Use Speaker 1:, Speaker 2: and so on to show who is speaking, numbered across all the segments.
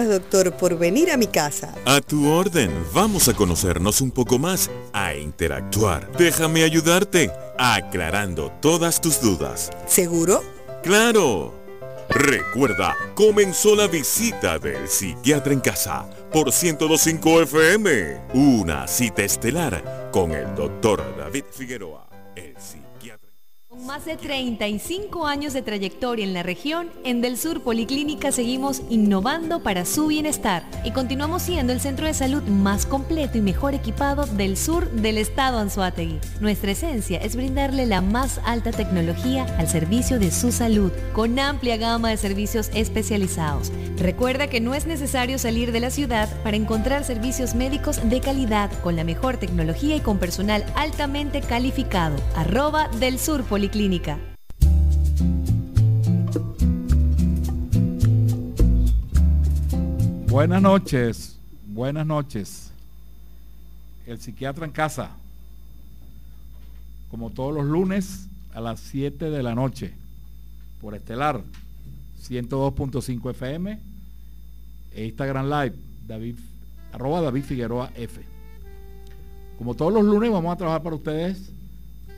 Speaker 1: Gracias, doctor, por venir a mi casa.
Speaker 2: A tu orden. Vamos a conocernos un poco más, a interactuar. Déjame ayudarte, aclarando todas tus dudas.
Speaker 1: ¿Seguro?
Speaker 2: ¡Claro! Recuerda, comenzó la visita del psiquiatra en casa por 1025 FM. Una cita estelar con el doctor David Figueroa, el psiquiatra.
Speaker 3: Más de 35 años de trayectoria en la región, en Del Sur Policlínica seguimos innovando para su bienestar y continuamos siendo el centro de salud más completo y mejor equipado del sur del estado Anzuategui. Nuestra esencia es brindarle la más alta tecnología al servicio de su salud, con amplia gama de servicios especializados. Recuerda que no es necesario salir de la ciudad para encontrar servicios médicos de calidad, con la mejor tecnología y con personal altamente calificado. Arroba Del Sur Policlínica.
Speaker 4: Buenas noches, buenas noches. El psiquiatra en casa, como todos los lunes a las 7 de la noche, por Estelar 102.5 FM, e Instagram Live, David, arroba David Figueroa F. Como todos los lunes vamos a trabajar para ustedes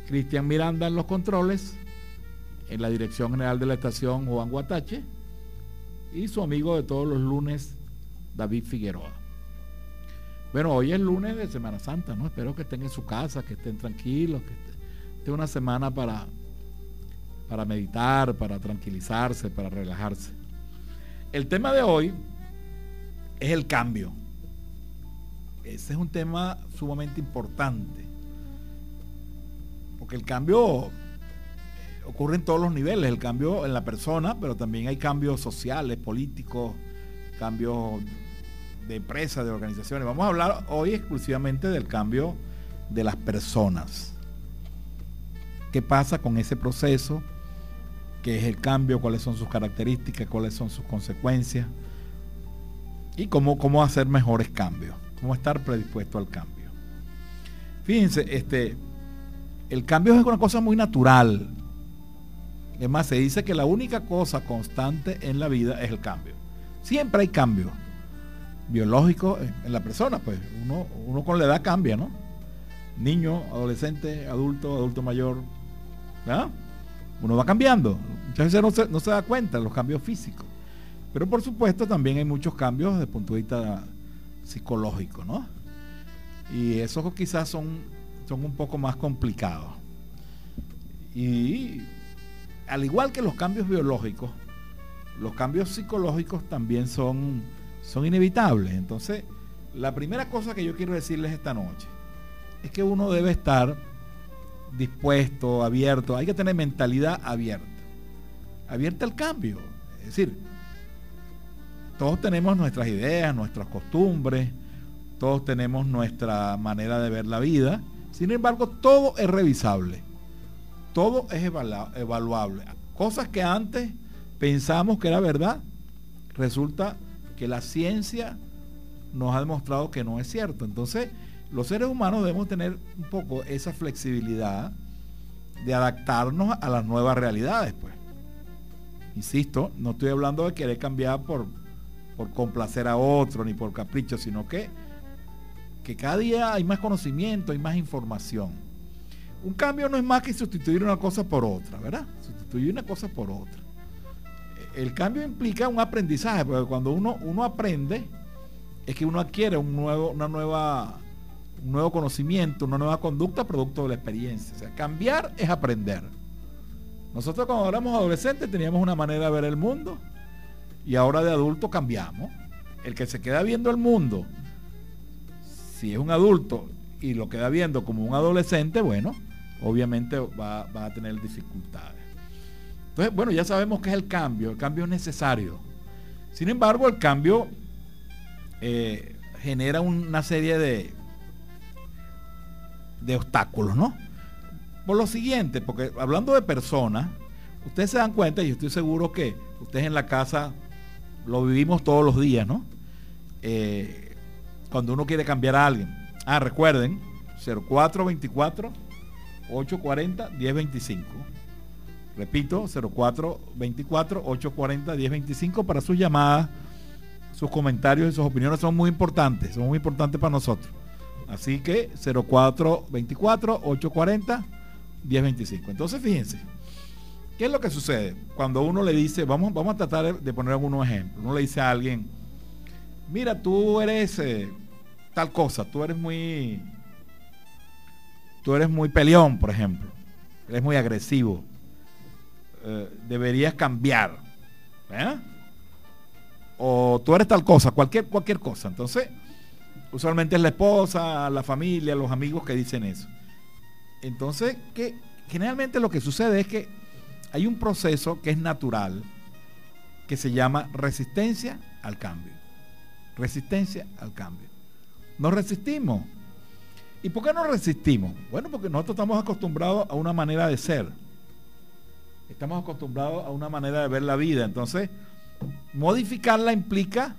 Speaker 4: Cristian Miranda en los controles, en la dirección general de la estación Juan Guatache y su amigo de todos los lunes, David Figueroa. Bueno, hoy es lunes de Semana Santa, ¿no? Espero que estén en su casa, que estén tranquilos, que esté una semana para, para meditar, para tranquilizarse, para relajarse. El tema de hoy es el cambio. Ese es un tema sumamente importante porque el cambio eh, ocurre en todos los niveles, el cambio en la persona, pero también hay cambios sociales, políticos, cambios de empresas, de organizaciones. Vamos a hablar hoy exclusivamente del cambio de las personas. ¿Qué pasa con ese proceso? ¿Qué es el cambio? ¿Cuáles son sus características? ¿Cuáles son sus consecuencias? Y cómo, cómo hacer mejores cambios. Cómo estar predispuesto al cambio. Fíjense, este, el cambio es una cosa muy natural. Es más, se dice que la única cosa constante en la vida es el cambio. Siempre hay cambio biológico en la persona, pues uno, uno con la edad cambia, ¿no? Niño, adolescente, adulto, adulto mayor, ¿verdad? Uno va cambiando. Muchas veces no se, no se da cuenta de los cambios físicos. Pero por supuesto también hay muchos cambios desde el punto de vista psicológico, ¿no? Y esos quizás son son un poco más complicados. Y al igual que los cambios biológicos, los cambios psicológicos también son, son inevitables. Entonces, la primera cosa que yo quiero decirles esta noche es que uno debe estar dispuesto, abierto, hay que tener mentalidad abierta, abierta al cambio. Es decir, todos tenemos nuestras ideas, nuestras costumbres, todos tenemos nuestra manera de ver la vida sin embargo, todo es revisable. Todo es evaluable. Cosas que antes pensamos que era verdad, resulta que la ciencia nos ha demostrado que no es cierto. Entonces, los seres humanos debemos tener un poco esa flexibilidad de adaptarnos a las nuevas realidades, pues. Insisto, no estoy hablando de querer cambiar por, por complacer a otro ni por capricho, sino que que cada día hay más conocimiento, hay más información. Un cambio no es más que sustituir una cosa por otra, ¿verdad? Sustituir una cosa por otra. El cambio implica un aprendizaje, porque cuando uno, uno aprende, es que uno adquiere un nuevo, una nueva, un nuevo conocimiento, una nueva conducta producto de la experiencia. O sea, cambiar es aprender. Nosotros cuando éramos adolescentes teníamos una manera de ver el mundo y ahora de adulto cambiamos. El que se queda viendo el mundo si es un adulto y lo queda viendo como un adolescente, bueno, obviamente va, a tener dificultades. Entonces, bueno, ya sabemos que es el cambio, el cambio es necesario. Sin embargo, el cambio eh, genera una serie de, de obstáculos, ¿no? Por lo siguiente, porque hablando de personas, ustedes se dan cuenta, y yo estoy seguro que ustedes en la casa lo vivimos todos los días, ¿no? Eh, cuando uno quiere cambiar a alguien. Ah, recuerden, 0424 840 1025. Repito, 0424 840 1025 para sus llamadas sus comentarios y sus opiniones son muy importantes, son muy importantes para nosotros. Así que 0424-840-1025. Entonces fíjense, ¿qué es lo que sucede? Cuando uno le dice, vamos, vamos a tratar de poner algunos ejemplos. Uno le dice a alguien, mira, tú eres eh, tal cosa, tú eres muy, tú eres muy peleón, por ejemplo, eres muy agresivo, eh, deberías cambiar. ¿eh? O tú eres tal cosa, cualquier, cualquier cosa. Entonces, usualmente es la esposa, la familia, los amigos que dicen eso. Entonces, generalmente lo que sucede es que hay un proceso que es natural, que se llama resistencia al cambio. Resistencia al cambio. Nos resistimos. ¿Y por qué nos resistimos? Bueno, porque nosotros estamos acostumbrados a una manera de ser. Estamos acostumbrados a una manera de ver la vida. Entonces, modificarla implica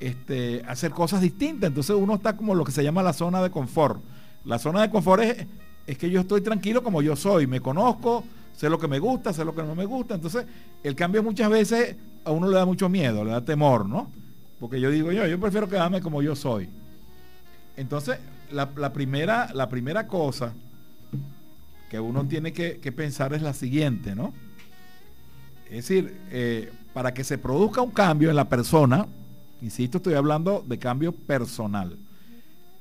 Speaker 4: este, hacer cosas distintas. Entonces uno está como lo que se llama la zona de confort. La zona de confort es, es que yo estoy tranquilo como yo soy, me conozco, sé lo que me gusta, sé lo que no me gusta. Entonces el cambio muchas veces a uno le da mucho miedo, le da temor, ¿no? Porque yo digo, yo, yo prefiero quedarme como yo soy. Entonces, la, primera, la primera cosa que uno tiene que, pensar es la siguiente, ¿no? Es decir, eh, para que se produzca un cambio en la persona, insisto, estoy hablando de cambio personal,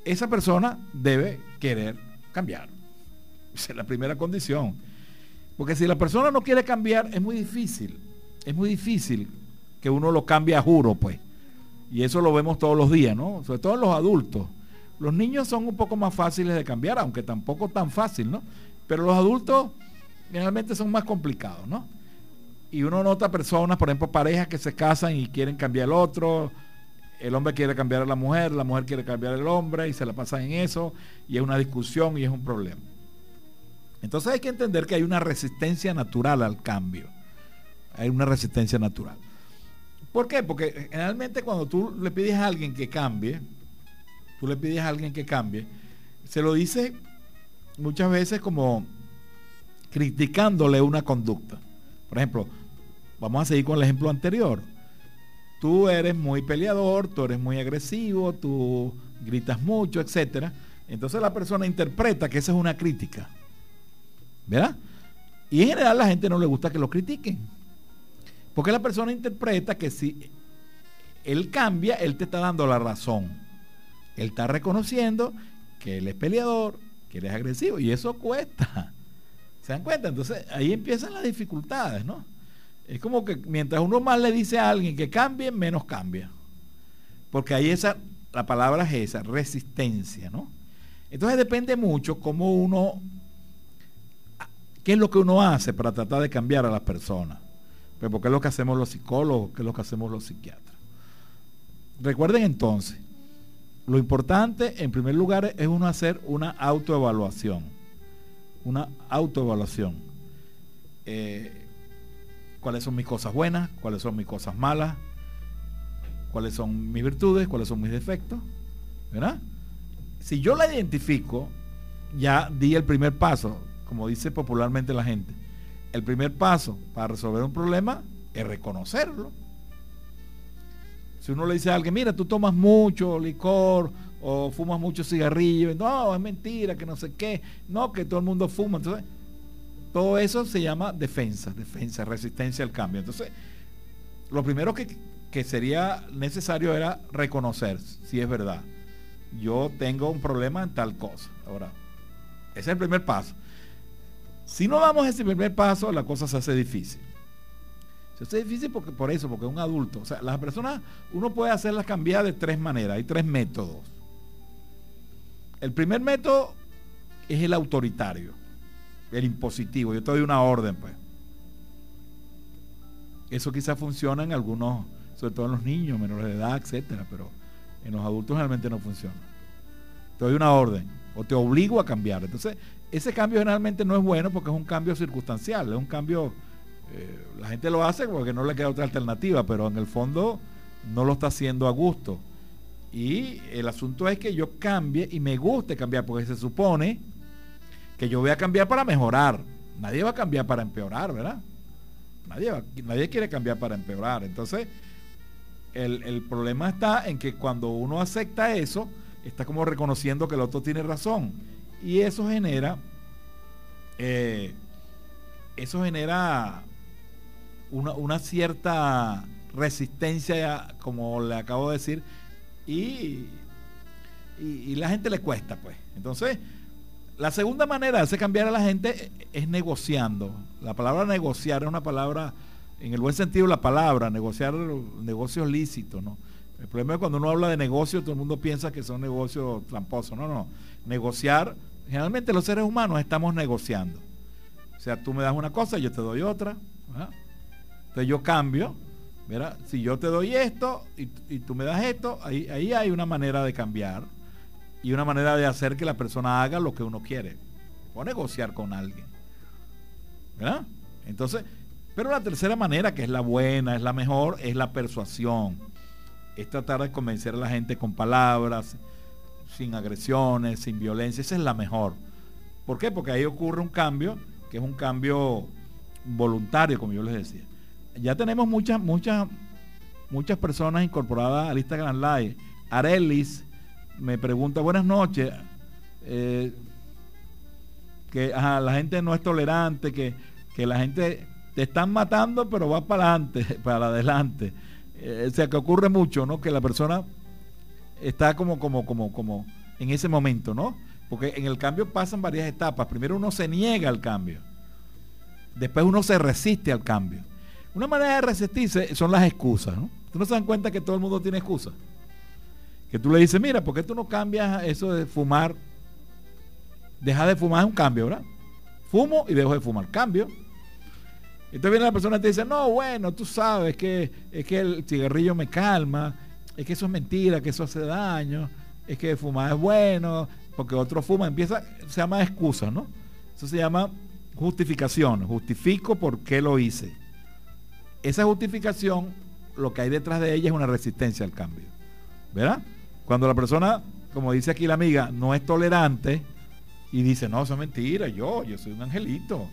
Speaker 4: esa persona debe querer cambiar. Esa es la primera condición. Porque si la persona no quiere cambiar, es muy difícil. Es muy difícil que uno lo cambie a juro, pues. Y eso lo vemos todos los días, ¿no? Sobre todo en los adultos. Los niños son un poco más fáciles de cambiar, aunque tampoco tan fácil, ¿no? Pero los adultos generalmente son más complicados, ¿no? y uno nota personas, por ejemplo, parejas que se casan y quieren cambiar el otro, el hombre quiere cambiar a la mujer, la mujer quiere cambiar al hombre y se la pasan en eso y es una discusión y es un problema. Entonces hay que entender que hay una resistencia natural al cambio. Hay una resistencia natural. ¿Por qué? Porque generalmente cuando tú le pides a alguien que cambie, tú le pides a alguien que cambie, se lo dice muchas veces como criticándole una conducta. Por ejemplo, Vamos a seguir con el ejemplo anterior. Tú eres muy peleador, tú eres muy agresivo, tú gritas mucho, etc. Entonces la persona interpreta que esa es una crítica. ¿Verdad? Y en general la gente no le gusta que lo critiquen. Porque la persona interpreta que si él cambia, él te está dando la razón. Él está reconociendo que él es peleador, que él es agresivo. Y eso cuesta. ¿Se dan cuenta? Entonces ahí empiezan las dificultades, ¿no? Es como que mientras uno más le dice a alguien que cambie, menos cambia. Porque ahí esa, la palabra es esa, resistencia, ¿no? Entonces depende mucho cómo uno, qué es lo que uno hace para tratar de cambiar a las personas. Pero pues porque es lo que hacemos los psicólogos, qué es lo que hacemos los psiquiatras. Recuerden entonces, lo importante en primer lugar es uno hacer una autoevaluación. Una autoevaluación. Eh, cuáles son mis cosas buenas, cuáles son mis cosas malas, cuáles son mis virtudes, cuáles son mis defectos, ¿verdad? Si yo la identifico, ya di el primer paso, como dice popularmente la gente. El primer paso para resolver un problema es reconocerlo. Si uno le dice a alguien, mira, tú tomas mucho licor o fumas mucho cigarrillo, no, es mentira, que no sé qué, no, que todo el mundo fuma. Entonces, todo eso se llama defensa, defensa, resistencia al cambio. Entonces, lo primero que, sería necesario era reconocer si es verdad. Yo tengo un problema en tal cosa. Ahora, ese es el primer paso. Si no damos ese primer paso, la cosa se hace difícil. Se hace difícil porque, por eso, porque es un adulto. O sea, las personas, uno puede hacerlas cambiar de tres maneras. Hay tres métodos. El primer método es el autoritario el impositivo. Yo te doy una orden, pues. Eso quizás funciona en algunos, sobre todo en los niños, menores de edad, etcétera, pero en los adultos realmente no funciona. Te doy una orden o te obligo a cambiar. Entonces, ese cambio generalmente no es bueno porque es un cambio circunstancial, es un cambio, eh, la gente lo hace porque no le queda otra alternativa, pero en el fondo no lo está haciendo a gusto. Y el asunto es que yo cambie y me guste cambiar, porque se supone que yo voy a cambiar para mejorar. Nadie va a cambiar para empeorar, ¿verdad? Nadie, nadie quiere cambiar para empeorar. Entonces, el, problema está en que cuando uno acepta eso, está como reconociendo que el otro tiene razón. Y eso genera, eh, eso genera una, cierta resistencia, como le acabo de decir, y, la gente le cuesta, pues. Entonces, la segunda manera de hacer cambiar a la gente es negociando. La palabra negociar es una palabra, en el buen sentido la palabra, negociar negocios lícitos, ¿no? El problema es cuando uno habla de negocios, todo el mundo piensa que son negocios tramposos. No, no. Negociar, generalmente los seres humanos estamos negociando. O sea, tú me das una cosa, yo te doy otra. Entonces yo cambio. Mira, si yo te doy esto y, tú me das esto, ahí, ahí hay una manera de cambiar y una manera de hacer que la persona haga lo que uno quiere. O negociar con alguien. ¿Verdad? Entonces, pero la tercera manera, que es la buena, es la mejor, es la persuasión. Es tratar de convencer a la gente con palabras, sin agresiones, sin violencia. Esa es la mejor. ¿Por qué? Porque ahí ocurre un cambio, que es un cambio voluntario, como yo les decía. Ya tenemos muchas, muchas, muchas personas incorporadas a lista Grand Live. Arelis me pregunta, buenas noches, eh, que la gente no es tolerante, que, la gente te están matando, pero va para adelante, para adelante. Eh, o sea, que ocurre mucho, ¿no? Que la persona está como, como, como, como en ese momento, ¿no? Porque en el cambio pasan varias etapas. Primero uno se niega al cambio. Después uno se resiste al cambio. Una manera de resistirse son las excusas, ¿no? ¿Tú no se dan cuenta que todo el mundo tiene excusas? Que tú le dices, mira, ¿por qué tú no cambias eso de fumar? Deja de fumar es un cambio, ¿verdad? Fumo y dejo de fumar. Cambio. Entonces viene la persona y te dice, no, bueno, tú sabes que es que el cigarrillo me calma, es que eso es mentira, que eso hace daño, es que fumar es bueno, porque otro fuma, empieza, se llama excusa, ¿no? Eso se llama justificación, justifico por qué lo hice. Esa justificación, lo que hay detrás de ella es una resistencia al cambio, ¿verdad? Cuando la persona, como dice aquí la amiga, no es tolerante y dice, no, eso es mentira, yo, yo soy un angelito,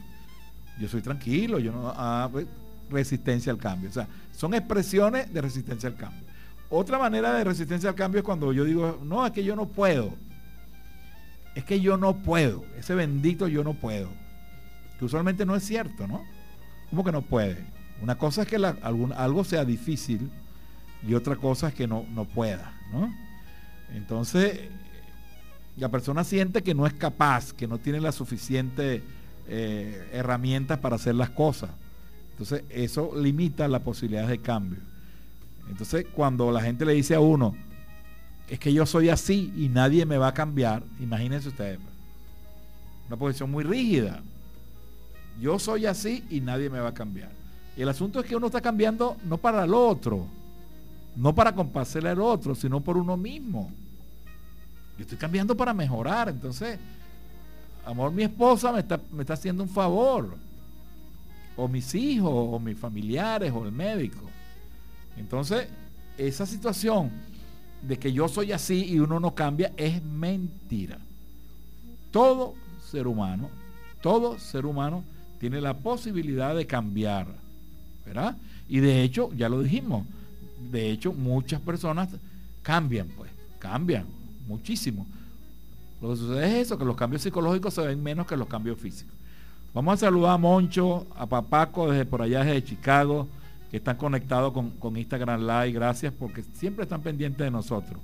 Speaker 4: yo soy tranquilo, yo no... Ah, pues, resistencia al cambio. O sea, son expresiones de resistencia al cambio. Otra manera de resistencia al cambio es cuando yo digo, no, es que yo no puedo. Es que yo no puedo. Ese bendito yo no puedo. Que usualmente no es cierto, ¿no? ¿Cómo que no puede? Una cosa es que algo sea difícil y otra cosa es que no, pueda, ¿no? Entonces, la persona siente que no es capaz, que no tiene las suficientes eh, herramientas para hacer las cosas. Entonces, eso limita la posibilidad de cambio. Entonces, cuando la gente le dice a uno, es que yo soy así y nadie me va a cambiar, imagínense ustedes, una posición muy rígida. Yo soy así y nadie me va a cambiar. El asunto es que uno está cambiando no para el otro, no para complacerle al otro, sino por uno mismo. Yo estoy cambiando para mejorar. Entonces, amor, mi esposa me está, me está haciendo un favor. O mis hijos, o mis familiares, o el médico. Entonces, esa situación de que yo soy así y uno no cambia es mentira. Todo ser humano, todo ser humano tiene la posibilidad de cambiar. Y de hecho, ya lo dijimos, de hecho, muchas personas cambian, pues, cambian muchísimo. Lo que sucede es eso, que los cambios psicológicos se ven menos que los cambios físicos. Vamos a saludar a Moncho, a Papaco desde por allá, desde Chicago, que están conectados con, Instagram Live. Gracias porque siempre están pendientes de nosotros.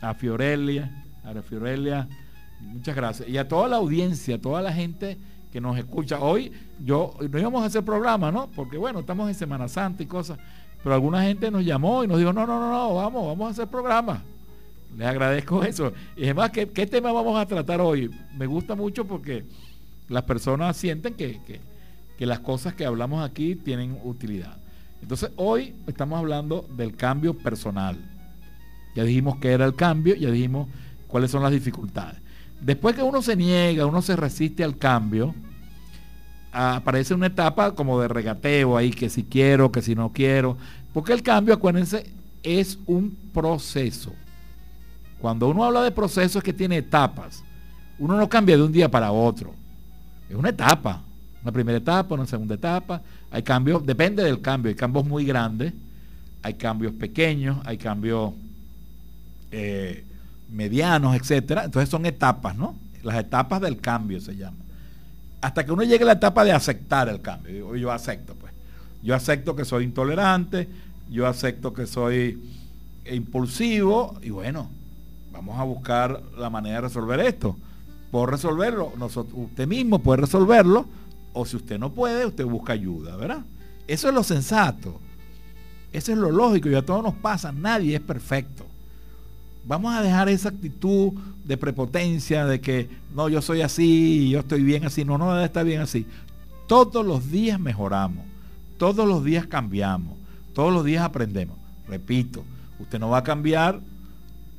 Speaker 4: A Fiorelia, a Fiorelia, muchas gracias. Y a toda la audiencia, toda la gente que nos escucha. Hoy yo no íbamos a hacer programa, ¿no? Porque bueno, estamos en Semana Santa y cosas. Pero alguna gente nos llamó y nos dijo, no, no, no, no, vamos, vamos a hacer programa. Les agradezco eso. Y además, ¿qué, ¿qué, tema vamos a tratar hoy? Me gusta mucho porque las personas sienten que, que las cosas que hablamos aquí tienen utilidad. Entonces, hoy estamos hablando del cambio personal. Ya dijimos qué era el cambio, ya dijimos cuáles son las dificultades. Después que uno se niega, uno se resiste al cambio, aparece una etapa como de regateo ahí, que si quiero, que si no quiero. Porque el cambio, acuérdense, es un proceso. Cuando uno habla de proceso es que tiene etapas. Uno no cambia de un día para otro. Es una etapa. Una primera etapa, una segunda etapa. Hay cambios, depende del cambio. Hay cambios muy grandes. hay cambios pequeños, hay cambios eh, medianos, etcétera. Entonces son etapas, ¿no? Las etapas del cambio se llama. Hasta que uno llegue a la etapa de aceptar el cambio. Yo acepto, pues. Yo acepto que soy intolerante, yo acepto que soy impulsivo y bueno, vamos a buscar la manera de resolver esto. Por resolverlo, usted mismo puede resolverlo o si usted no puede, usted busca ayuda, ¿verdad? Eso es lo sensato. Eso es lo lógico y a todos nos pasa, nadie es perfecto. Vamos a dejar esa actitud de prepotencia, de que no, yo soy así, yo estoy bien así, no, no estar bien así. Todos los días mejoramos, todos los días cambiamos, todos los días aprendemos. Repito, usted no va a cambiar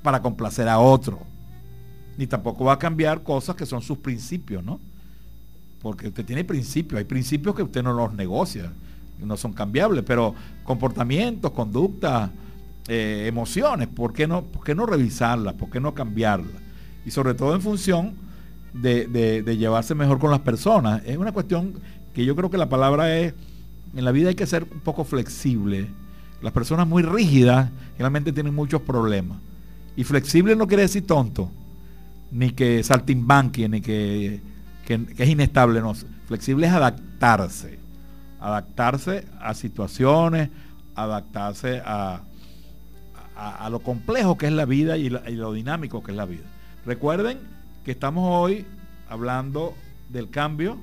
Speaker 4: para complacer a otro, ni tampoco va a cambiar cosas que son sus principios, ¿no? Porque usted tiene principios, hay principios que usted no los negocia no son cambiables, pero comportamientos, conductas, eh, emociones, ¿por qué, no, ¿por no revisarlas? ¿Por qué no cambiarlas? Y sobre todo en función de, llevarse mejor con las personas. Es una cuestión que yo creo que la palabra es, en la vida hay que ser un poco flexible. Las personas muy rígidas realmente tienen muchos problemas. Y flexible no quiere decir tonto, ni que saltimbanqui, ni que, que, que es inestable. No. Flexible es adaptarse adaptarse a situaciones, adaptarse a, a, lo complejo que es la vida y, lo dinámico que es la vida. Recuerden que estamos hoy hablando del cambio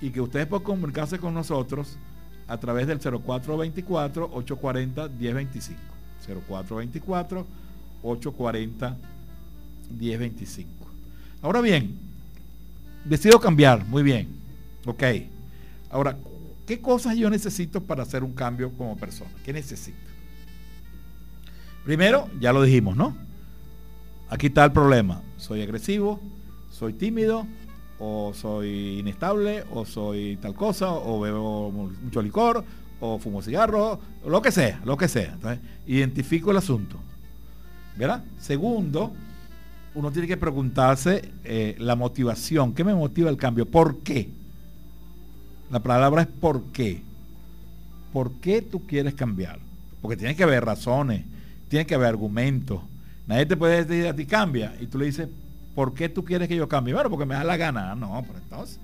Speaker 4: y que ustedes pueden comunicarse con nosotros a través del 0424-840-1025. 0424-840-1025. Ahora bien, decido cambiar, muy bien, ok. Ahora, ¿Qué cosas yo necesito para hacer un cambio como persona? ¿Qué necesito? Primero, ya lo dijimos, ¿no? Aquí está el problema. Soy agresivo, soy tímido, o soy inestable, o soy tal cosa, o bebo mucho licor, o fumo cigarro, lo que sea, lo que sea. Entonces, identifico el asunto. ¿Verdad? Segundo, uno tiene que preguntarse eh, la motivación. ¿Qué me motiva el cambio? ¿Por qué? La palabra es por qué. ¿Por qué tú quieres cambiar? Porque tiene que haber razones, tiene que haber argumentos. Nadie te puede decir a ti cambia y tú le dices, ¿por qué tú quieres que yo cambie? Bueno, porque me da la gana. No, pero entonces.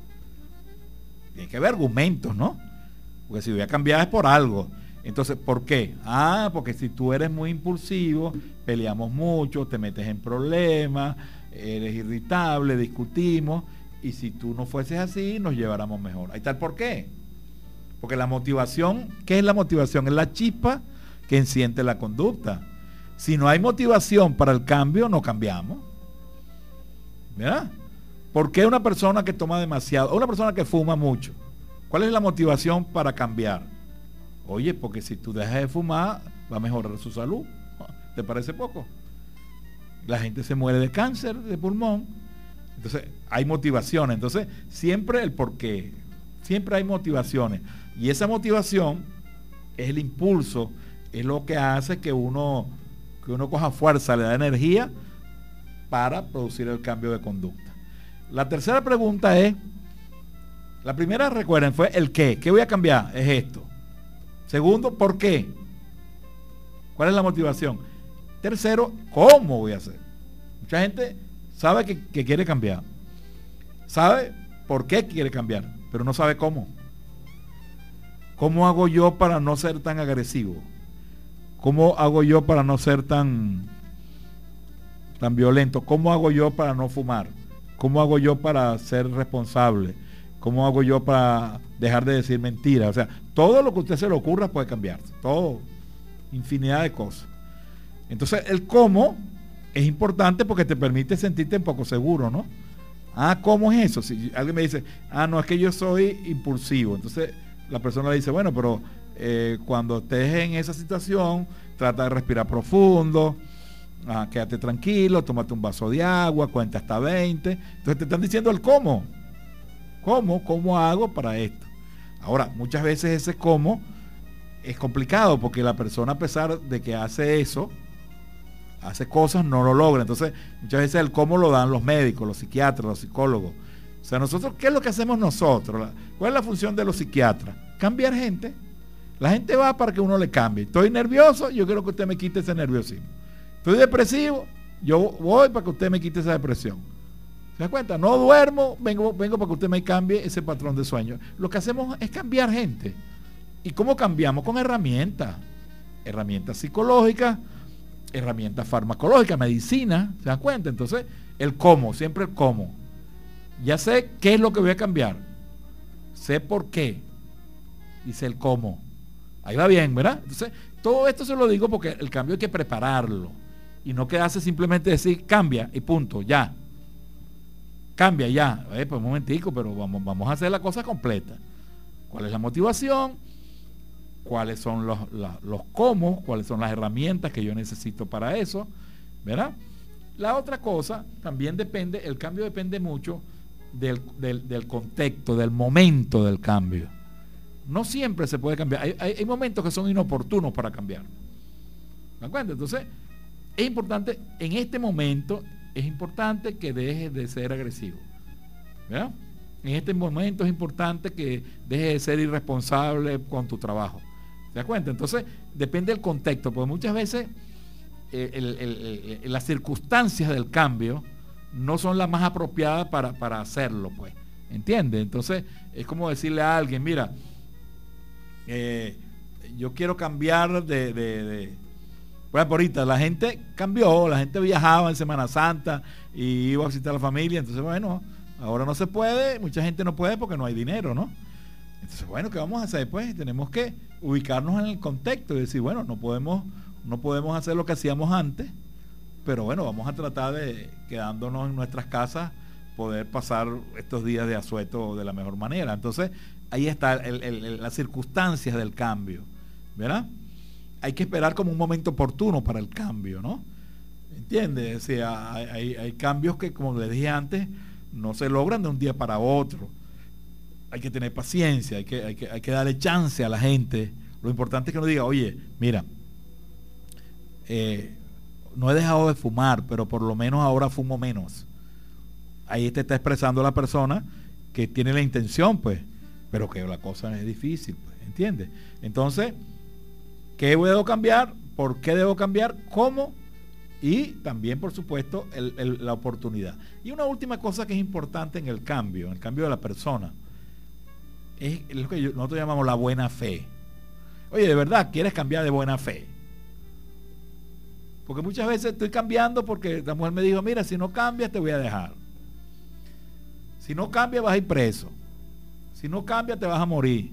Speaker 4: Tiene que haber argumentos, ¿no? Porque si voy a cambiar es por algo. Entonces, ¿por qué? Ah, porque si tú eres muy impulsivo, peleamos mucho, te metes en problemas, eres irritable, discutimos y si tú no fueses así, nos lleváramos mejor. Ahí está el por qué. Porque la motivación, ¿qué es la motivación? Es la chispa que enciende la conducta. Si no hay motivación para el cambio, no cambiamos. ¿Verdad? ¿Por qué una persona que toma demasiado, o una persona que fuma mucho? ¿Cuál es la motivación para cambiar? Oye, porque si tú dejas de fumar, va a mejorar su salud. ¿Te parece poco? La gente se muere de cáncer de pulmón entonces, hay motivaciones. Entonces, siempre el porqué. Siempre hay motivaciones. Y esa motivación es el impulso, es lo que hace que uno, que uno coja fuerza, le da energía para producir el cambio de conducta. La tercera pregunta es, la primera, recuerden, fue el qué. ¿Qué voy a cambiar? Es esto. Segundo, ¿por qué? ¿Cuál es la motivación? Tercero, ¿cómo voy a hacer? Mucha gente sabe que, quiere cambiar, sabe por qué quiere cambiar, pero no sabe cómo. ¿Cómo hago yo para no ser tan agresivo? ¿Cómo hago yo para no ser tan, tan violento? ¿Cómo hago yo para no fumar? ¿Cómo hago yo para ser responsable? ¿Cómo hago yo para dejar de decir mentiras? O sea, todo lo que a usted se le ocurra puede cambiarse. Todo. Infinidad de cosas. Entonces, el cómo es importante porque te permite sentirte un poco seguro, ¿no? Ah, ¿cómo es eso? Si alguien me dice, ah, no, es que yo soy impulsivo. Entonces la persona le dice, bueno, pero eh, cuando estés en esa situación, trata de respirar profundo, ah, quédate tranquilo, tómate un vaso de agua, cuenta hasta 20. Entonces te están diciendo el cómo. ¿Cómo? ¿Cómo hago para esto? Ahora, muchas veces ese cómo es complicado porque la persona a pesar de que hace eso, hace cosas, no lo logra. Entonces, muchas veces el cómo lo dan los médicos, los psiquiatras, los psicólogos. O sea, nosotros, ¿qué es lo que hacemos nosotros? ¿Cuál es la función de los psiquiatras? Cambiar gente. La gente va para que uno le cambie. Estoy nervioso, yo quiero que usted me quite ese nerviosismo. Estoy depresivo, yo voy para que usted me quite esa depresión. ¿Se da cuenta? No duermo, vengo, vengo para que usted me cambie ese patrón de sueño. Lo que hacemos es cambiar gente. ¿Y cómo cambiamos? Con herramientas. Herramientas psicológicas, herramientas farmacológicas, medicina. ¿Se dan cuenta? Entonces, el cómo, siempre el cómo. Ya sé qué es lo que voy a cambiar. Sé por qué. Y sé el cómo. Ahí va bien, ¿verdad? Entonces, todo esto se lo digo porque el cambio hay que prepararlo. Y no quedarse simplemente decir cambia y punto, ya cambia ya. Eh, pues un momentico, pero vamos, vamos a hacer la cosa completa. ¿Cuál es la motivación? ¿Cuáles son los, los cómo? ¿Cuáles son las herramientas que yo necesito para eso? ¿Verdad? La otra cosa también depende, el cambio depende mucho del, contexto, del momento del cambio. No siempre se puede cambiar. Hay, momentos que son inoportunos para cambiar. ¿Me acuerdas? Entonces, es importante en este momento es importante que dejes de ser agresivo. ¿verdad? En este momento es importante que dejes de ser irresponsable con tu trabajo. ¿Te das cuenta? Entonces, depende del contexto, porque muchas veces eh, las circunstancias del cambio no son las más apropiadas para, hacerlo, pues. ¿Entiendes? Entonces, es como decirle a alguien, mira, eh, yo quiero cambiar de bueno, por ahorita la gente cambió, la gente viajaba en Semana Santa y iba a visitar a la familia, entonces bueno, ahora no se puede, mucha gente no puede porque no hay dinero, ¿no? Entonces, bueno, ¿qué vamos a hacer? Pues tenemos que ubicarnos en el contexto y decir, bueno, no podemos, no podemos hacer lo que hacíamos antes, pero bueno, vamos a tratar de, quedándonos en nuestras casas, poder pasar estos días de asueto de la mejor manera. Entonces, ahí está las circunstancias del cambio, ¿verdad? hay que esperar como un momento oportuno para el cambio, ¿no? ¿Entiendes? O sea, hay, cambios que, como les dije antes, no se logran de un día para otro. Hay que tener paciencia, hay que, hay que, darle chance a la gente. Lo importante es que uno diga, oye, mira, eh, no he dejado de fumar, pero por lo menos ahora fumo menos. Ahí te está expresando la persona que tiene la intención, pues, pero que la cosa es difícil, pues, ¿entiendes? Entonces, ¿Qué debo cambiar? ¿Por qué debo cambiar? ¿Cómo? Y también, por supuesto, la oportunidad. Y una última cosa que es importante en el cambio, en el cambio de la persona, es lo que nosotros llamamos la buena fe. Oye, de verdad, ¿quieres cambiar de buena fe? Porque muchas veces estoy cambiando porque la mujer me dijo, mira, si no cambias te voy a dejar. Si no cambias vas a ir preso. Si no cambias te vas a morir.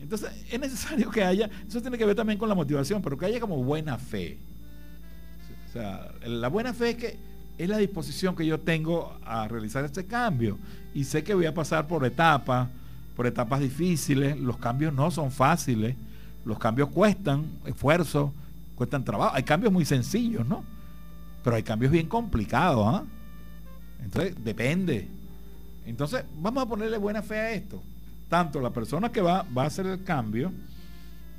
Speaker 4: Entonces es necesario que haya, eso tiene que ver también con la motivación, pero que haya como buena fe. O sea, la buena fe es que es la disposición que yo tengo a realizar este cambio. Y sé que voy a pasar por etapas, por etapas difíciles. Los cambios no son fáciles. Los cambios cuestan esfuerzo, cuestan trabajo. Hay cambios muy sencillos, ¿no? Pero hay cambios bien complicados, ¿ah? Entonces, depende. Entonces, vamos a ponerle buena fe a esto tanto la persona que va, va a hacer el cambio,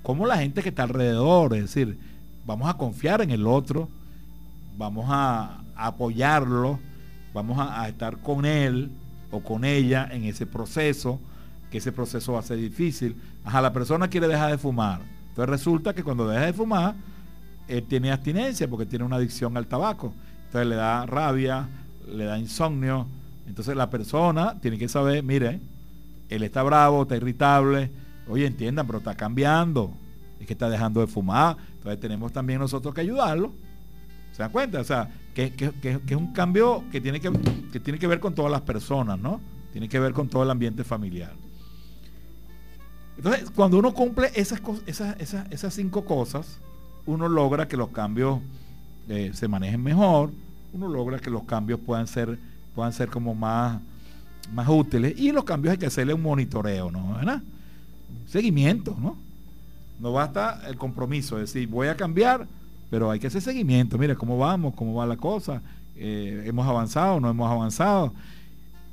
Speaker 4: como la gente que está alrededor. Es decir, vamos a confiar en el otro, vamos a, apoyarlo, vamos a, estar con él o con ella en ese proceso, que ese proceso va a ser difícil. Ajá, la persona quiere dejar de fumar. Entonces resulta que cuando deja de fumar, él tiene abstinencia porque tiene una adicción al tabaco. Entonces le da rabia, le da insomnio. Entonces la persona tiene que saber, mire, él está bravo, está irritable. Oye, entiendan, pero está cambiando. Es que está dejando de fumar. Entonces tenemos también nosotros que ayudarlo. ¿Se dan cuenta? O sea, que, es un cambio que tiene que, ver con todas las personas, ¿no? Tiene que ver con todo el ambiente familiar. Entonces, cuando uno cumple esas, cinco cosas, uno logra que los cambios eh, se manejen mejor, uno logra que los cambios puedan ser, puedan ser como más, más útiles y los cambios hay que hacerle un monitoreo, ¿no? ¿verdad? Seguimiento, ¿no? No basta el compromiso, es decir, voy a cambiar, pero hay que hacer seguimiento. Mira cómo vamos, cómo va la cosa, eh, hemos avanzado, no hemos avanzado.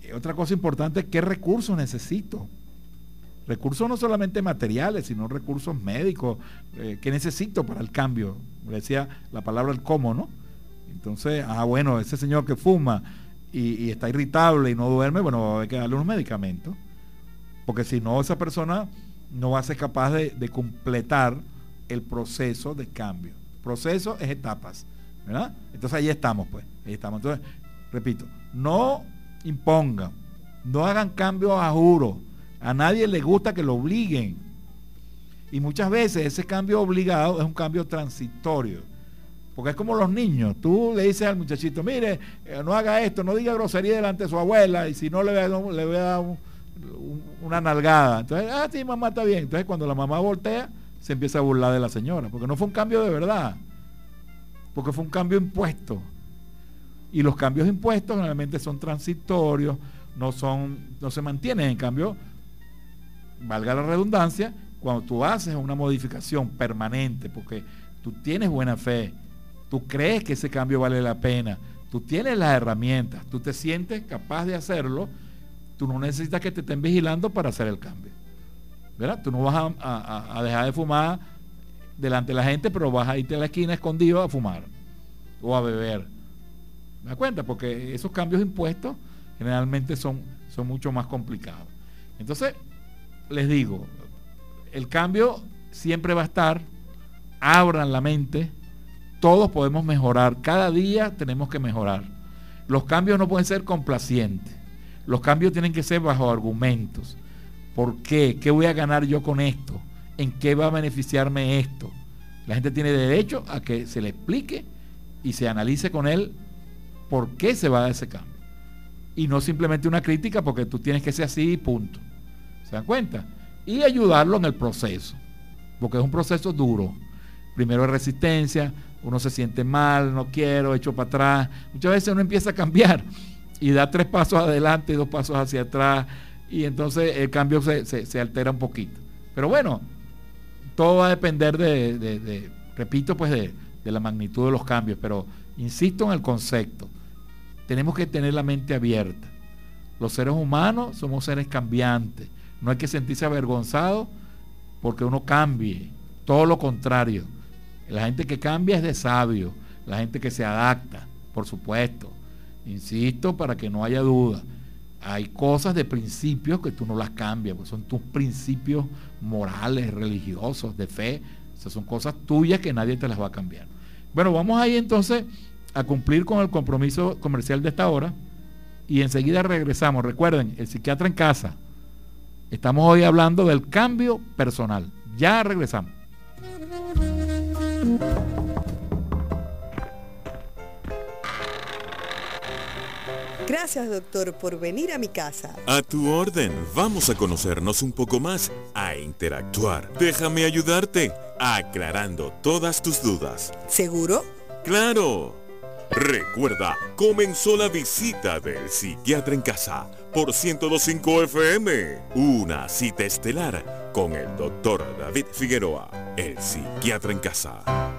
Speaker 4: Eh, otra cosa importante, ¿qué recursos necesito? Recursos no solamente materiales, sino recursos médicos. Eh, ¿Qué necesito para el cambio? decía la palabra el cómo, ¿no? Entonces, ah, bueno, ese señor que fuma, y, está irritable y no duerme, bueno, hay que darle unos medicamentos. Porque si no, esa persona no va a ser capaz de, completar el proceso de cambio. Proceso es etapas, ¿verdad? Entonces ahí estamos, pues. Ahí estamos. Entonces, repito, no impongan, no hagan cambios a juro. A nadie le gusta que lo obliguen. Y muchas veces ese cambio obligado es un cambio transitorio. Porque es como los niños. Tú le dices al muchachito, mire, eh, no haga esto, no diga grosería delante de su abuela, y si no le voy a, le dar una nalgada. Entonces, ah, sí, mamá está bien. Entonces cuando la mamá voltea, se empieza a burlar de la señora. Porque no fue un cambio de verdad. Porque fue un cambio impuesto. Y los cambios impuestos generalmente son transitorios, no, son, no se mantienen. En cambio, valga la redundancia, cuando tú haces una modificación permanente, porque tú tienes buena fe, tú crees que ese cambio vale la pena, tú tienes las herramientas, tú te sientes capaz de hacerlo, tú no necesitas que te estén vigilando para hacer el cambio. ¿Verdad? Tú no vas a, dejar de fumar delante de la gente, pero vas a irte a la esquina escondido a fumar o a beber. ¿Me das cuenta? Porque esos cambios impuestos generalmente son, son mucho más complicados. Entonces, les digo, el cambio siempre va a estar, abran la mente, todos podemos mejorar, cada día tenemos que mejorar. Los cambios no pueden ser complacientes, los cambios tienen que ser bajo argumentos. ¿Por qué? ¿Qué voy a ganar yo con esto? ¿En qué va a beneficiarme esto? La gente tiene derecho a que se le explique y se analice con él por qué se va a dar ese cambio. Y no simplemente una crítica porque tú tienes que ser así y punto. ¿Se dan cuenta? Y ayudarlo en el proceso, porque es un proceso duro. Primero es resistencia, uno se siente mal, no quiero, echo para atrás. Muchas veces uno empieza a cambiar y da tres pasos adelante y dos pasos hacia atrás y entonces el cambio se, altera un poquito. Pero bueno, todo va a depender de, repito, pues de, de la magnitud de los cambios, pero insisto en el concepto. Tenemos que tener la mente abierta. Los seres humanos somos seres cambiantes. No hay que sentirse avergonzado porque uno cambie. Todo lo contrario. La gente que cambia es de sabio. La gente que se adapta, por supuesto. Insisto para que no haya duda. Hay cosas de principios que tú no las cambias, porque son tus principios morales, religiosos, de fe. Esas son cosas tuyas que nadie te las va a cambiar. Bueno, vamos ahí entonces a cumplir con el compromiso comercial de esta hora y enseguida regresamos. Recuerden, el psiquiatra en casa. Estamos hoy hablando del cambio personal. Ya regresamos.
Speaker 1: Gracias, doctor, por venir a mi casa.
Speaker 2: A tu orden. Vamos a conocernos un poco más, a interactuar. Déjame ayudarte, aclarando todas tus dudas.
Speaker 1: ¿Seguro?
Speaker 2: ¡Claro! Recuerda, comenzó la visita del psiquiatra en casa por 1025 FM. Una cita estelar con el doctor David Figueroa, el psiquiatra en casa.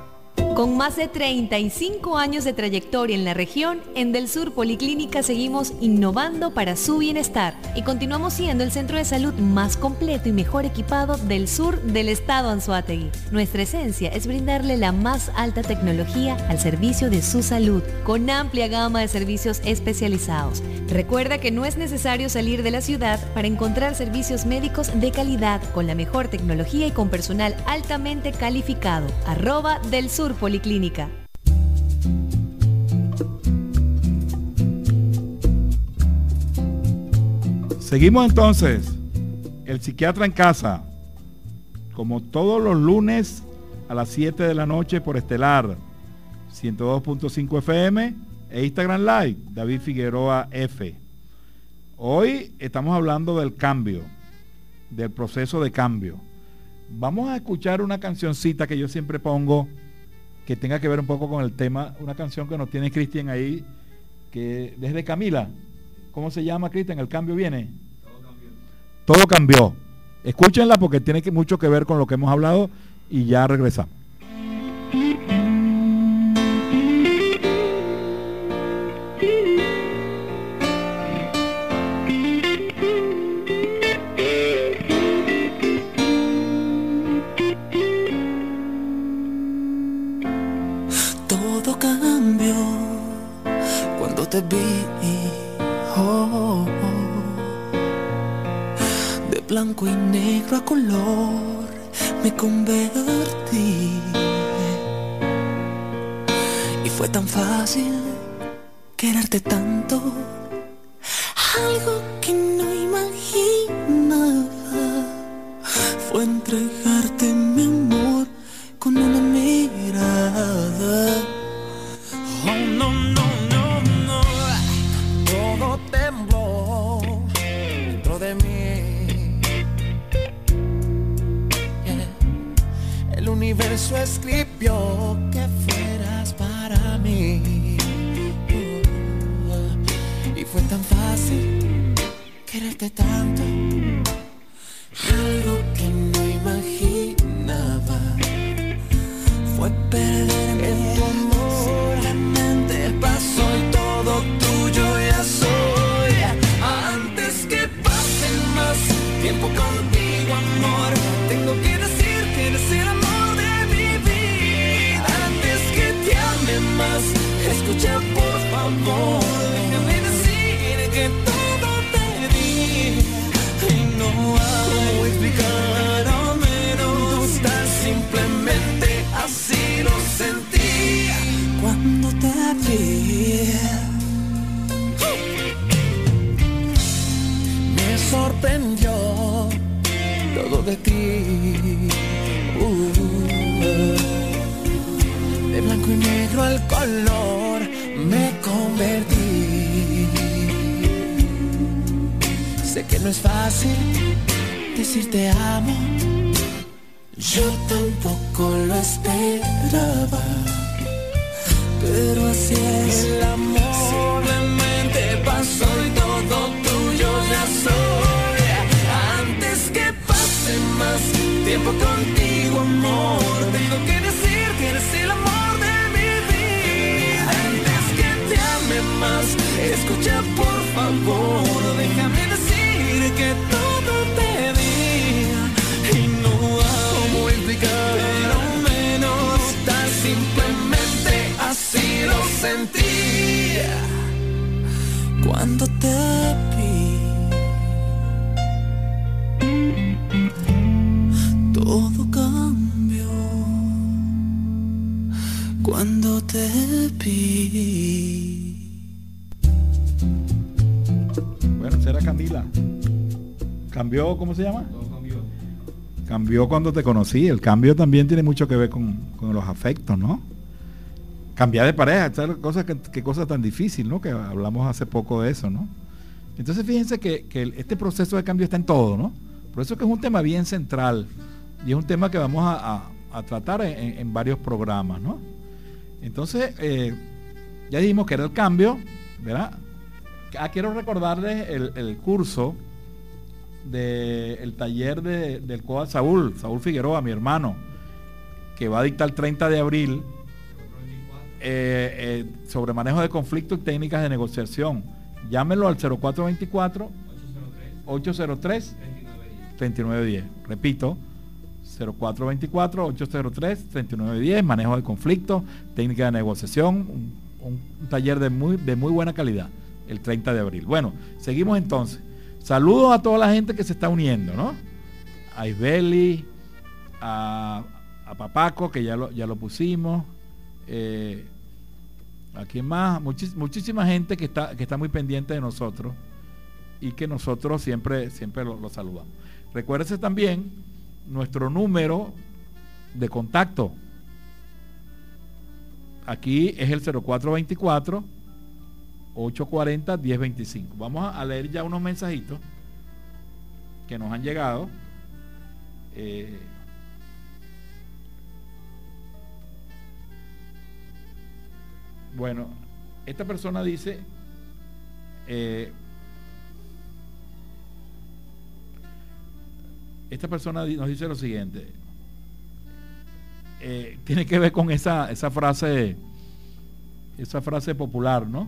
Speaker 3: Con más de 35 años de trayectoria en la región, en Del Sur Policlínica seguimos innovando para su bienestar y continuamos siendo el centro de salud más completo y mejor equipado del sur del estado Anzuategui. Nuestra esencia es brindarle la más alta tecnología al servicio de su salud, con amplia gama de servicios especializados. Recuerda que no es necesario salir de la ciudad para encontrar servicios médicos de calidad, con la mejor tecnología y con personal altamente calificado. Arroba del Sur Policlínica.
Speaker 4: Seguimos entonces. El psiquiatra en casa. Como todos los lunes a las 7 de la noche por Estelar 102.5 FM e Instagram Live, David Figueroa F. Hoy estamos hablando del cambio, del proceso de cambio. Vamos a escuchar una cancioncita que yo siempre pongo que tenga que ver un poco con el tema, una canción que nos tiene Cristian ahí, que desde Camila, ¿cómo se llama Cristian? ¿El cambio viene? Todo cambió. Todo cambió. Escúchenla porque tiene mucho que ver con lo que hemos hablado y ya regresamos.
Speaker 5: Me convertí. Sé que no es fácil decir te amo. Yo tampoco lo esperaba. Pero así es el amor. Simplemente pasó y todo tuyo ya soy. Antes que pase más tiempo contigo, amor. Tengo que favor. Déjame decir que todo te di. Y no hay cómo explicar, pero menos tan simplemente así lo sentí cuando te vi. Todo cambió cuando te vi.
Speaker 4: ¿Cambió, cómo se llama? Cambió cuando te conocí. El cambio también tiene mucho que ver con, con los afectos, ¿no? Cambiar de pareja, ¿sabes? Cosa que, que cosa tan difícil, ¿no? Que hablamos hace poco de eso, ¿no? Entonces fíjense que, que este proceso de cambio está en todo, ¿no? Por eso que es un tema bien central y es un tema que vamos a, a- a tratar en, en- en varios programas, ¿no? Entonces, eh, ya dijimos que era el cambio, ¿verdad? Ah, quiero recordarles el, el curso del taller de- del COA Saúl, Saúl Figueroa, mi hermano, que va a dictar el 30 de abril eh, eh, sobre manejo de conflicto y técnicas de negociación. Llámenlo al 0424 803 3910. Repito, 0424 803 3910, manejo de conflicto, técnica de negociación, un, un taller de muy, de muy buena calidad, el 30 de abril. Bueno, seguimos entonces. Saludos a toda la gente que se está uniendo, ¿no? A Isbeli, a, Papaco, que ya lo, ya lo pusimos. Eh, ¿A quién más? Muchísima gente que está, que está muy pendiente de nosotros y que nosotros siempre, siempre lo, lo saludamos. Recuérdese también nuestro número de contacto. Aquí es el 0424 840 1025. Vamos a- leer ya unos mensajitos que nos han llegado. Eh, bueno, esta persona dice, eh, esta persona nos dice lo siguiente, eh, tiene que ver con esa, esa frase, esa frase popular, ¿no?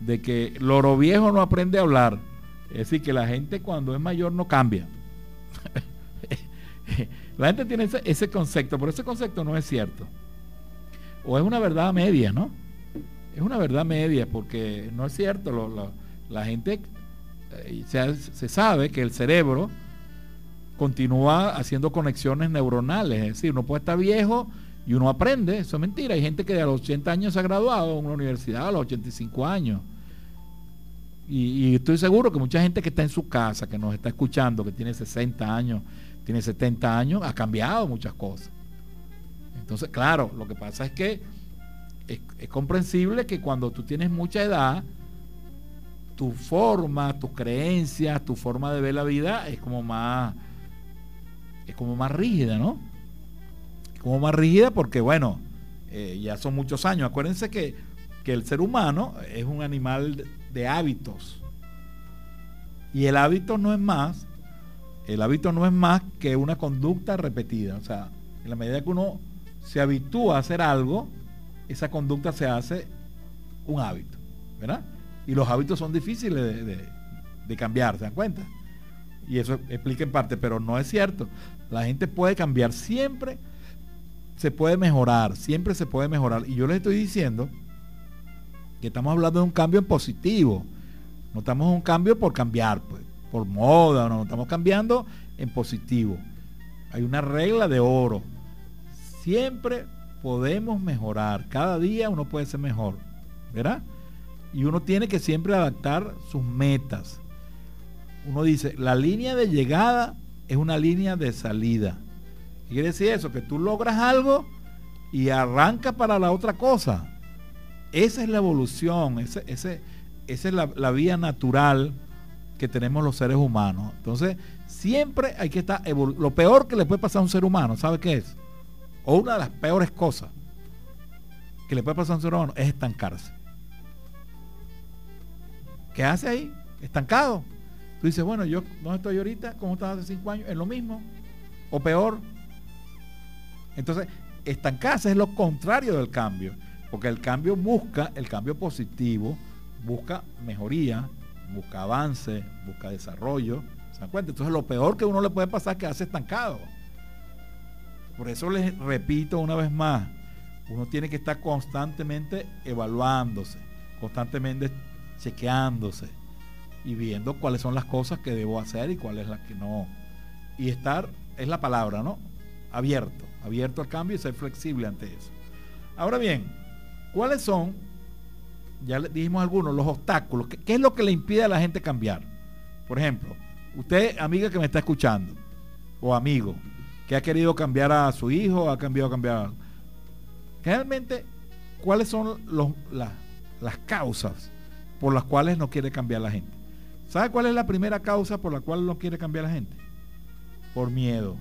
Speaker 4: De que loro viejo no aprende a hablar. Es decir, que la gente cuando es mayor no cambia. la gente tiene ese, ese concepto, pero ese concepto no es cierto. O es una verdad media, ¿no? Es una verdad media, porque no es cierto. lo- la gente eh, se, sabe que el cerebro continúa haciendo conexiones neuronales, es decir, uno puede estar viejo y uno aprende, eso es mentira, hay gente que a los 80 años se ha graduado en una universidad, a los 85 años. Y, estoy seguro que mucha gente que está en su casa, que nos está escuchando, que tiene 60 años, tiene 70 años, ha cambiado muchas cosas. Entonces, claro, lo que pasa es que es, comprensible que cuando tú tienes mucha edad, tu forma, tus creencias, tu forma de ver la vida es como más, es como más rígida, ¿no? Como más rígida porque, bueno, eh, ya son muchos años. Acuérdense que, que el ser humano es un animal de hábitos. Y el hábito no es más, el hábito no es más que una conducta repetida. O sea, en la medida que uno se habitúa a hacer algo, esa conducta se hace un hábito, ¿verdad? Y los hábitos son difíciles de, cambiar, ¿se dan cuenta? Y eso explica en parte, pero no es cierto. La gente puede cambiar siempre, se puede mejorar, siempre se puede mejorar. Y yo les estoy diciendo que estamos hablando de un cambio en positivo. No estamos en un cambio por cambiar, pues, por moda, no, estamos cambiando en positivo. Hay una regla de oro. Siempre podemos mejorar. Cada día uno puede ser mejor. ¿Verdad? Y uno tiene que siempre adaptar sus metas. Uno dice, la línea de llegada es una línea de salida. ¿Qué quiere decir eso? Que tú logras algo y arranca para la otra cosa. Esa es la evolución, ese, ese, esa es la, la, vía natural que tenemos los seres humanos. Entonces, siempre hay que estar... Lo peor que le puede pasar a un ser humano, ¿sabe qué es? o una de las peores cosas que le puede pasar a un ser humano es estancarse. ¿Qué hace ahí? Estancado. Tú dices, bueno, yo no estoy ahorita, como estaba hace cinco años, es lo mismo, o peor. Entonces, estancarse es lo contrario del cambio, porque el cambio busca, el cambio positivo, busca mejoría, busca avance, busca desarrollo. ¿Se dan cuenta? Entonces, lo peor que uno le puede pasar es quedarse estancado. Por eso les repito una vez más, uno tiene que estar constantemente evaluándose, constantemente chequeándose y viendo cuáles son las cosas que debo hacer y cuáles las que no. Y estar, es la palabra, ¿no? Abierto, abierto al cambio y ser flexible ante eso. Ahora bien, ¿cuáles son, ya le dijimos algunos, los obstáculos? ¿Qué, ¿Qué, es lo que le impide a la gente cambiar? Por ejemplo, usted, amiga que me está escuchando, o amigo, que ha querido cambiar a su hijo, ha cambiado a cambiar. Realmente, ¿cuáles son las causas por las cuales no quiere cambiar la gente? ¿Sabe cuál es la primera causa por la cual no quiere cambiar la gente? Por miedo.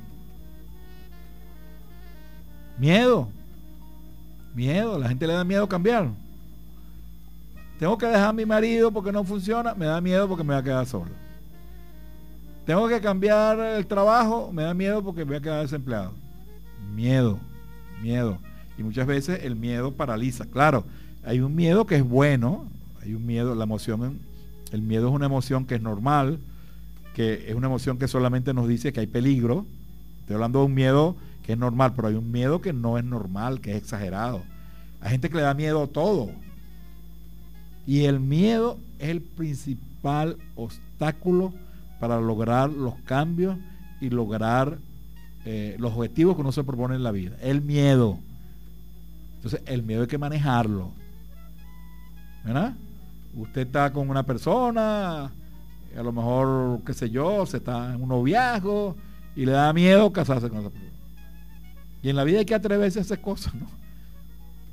Speaker 4: Miedo. Miedo. La gente le da miedo cambiar. Tengo que dejar a mi marido porque no funciona. Me da miedo porque me va a quedar solo. Tengo que cambiar el trabajo, me da miedo porque voy a quedar desempleado. Miedo, miedo. Y muchas veces el miedo paraliza. Claro, hay un miedo que es bueno, hay un miedo, la emoción, el miedo es una emoción que es normal, que es una emoción que solamente nos dice que hay peligro. Estoy hablando de un miedo que es normal, pero hay un miedo que no es normal, que es exagerado. Hay gente que le da miedo a todo. Y el miedo es el principal obstáculo para lograr los cambios y lograr eh, los objetivos que uno se propone en la vida. El miedo. Entonces, el miedo hay que manejarlo. ¿Verdad? Usted está con una persona, a lo mejor, qué sé yo, se está en un noviazgo y le da miedo casarse con esa persona. Y en la vida hay que atreverse a hacer cosas, ¿no?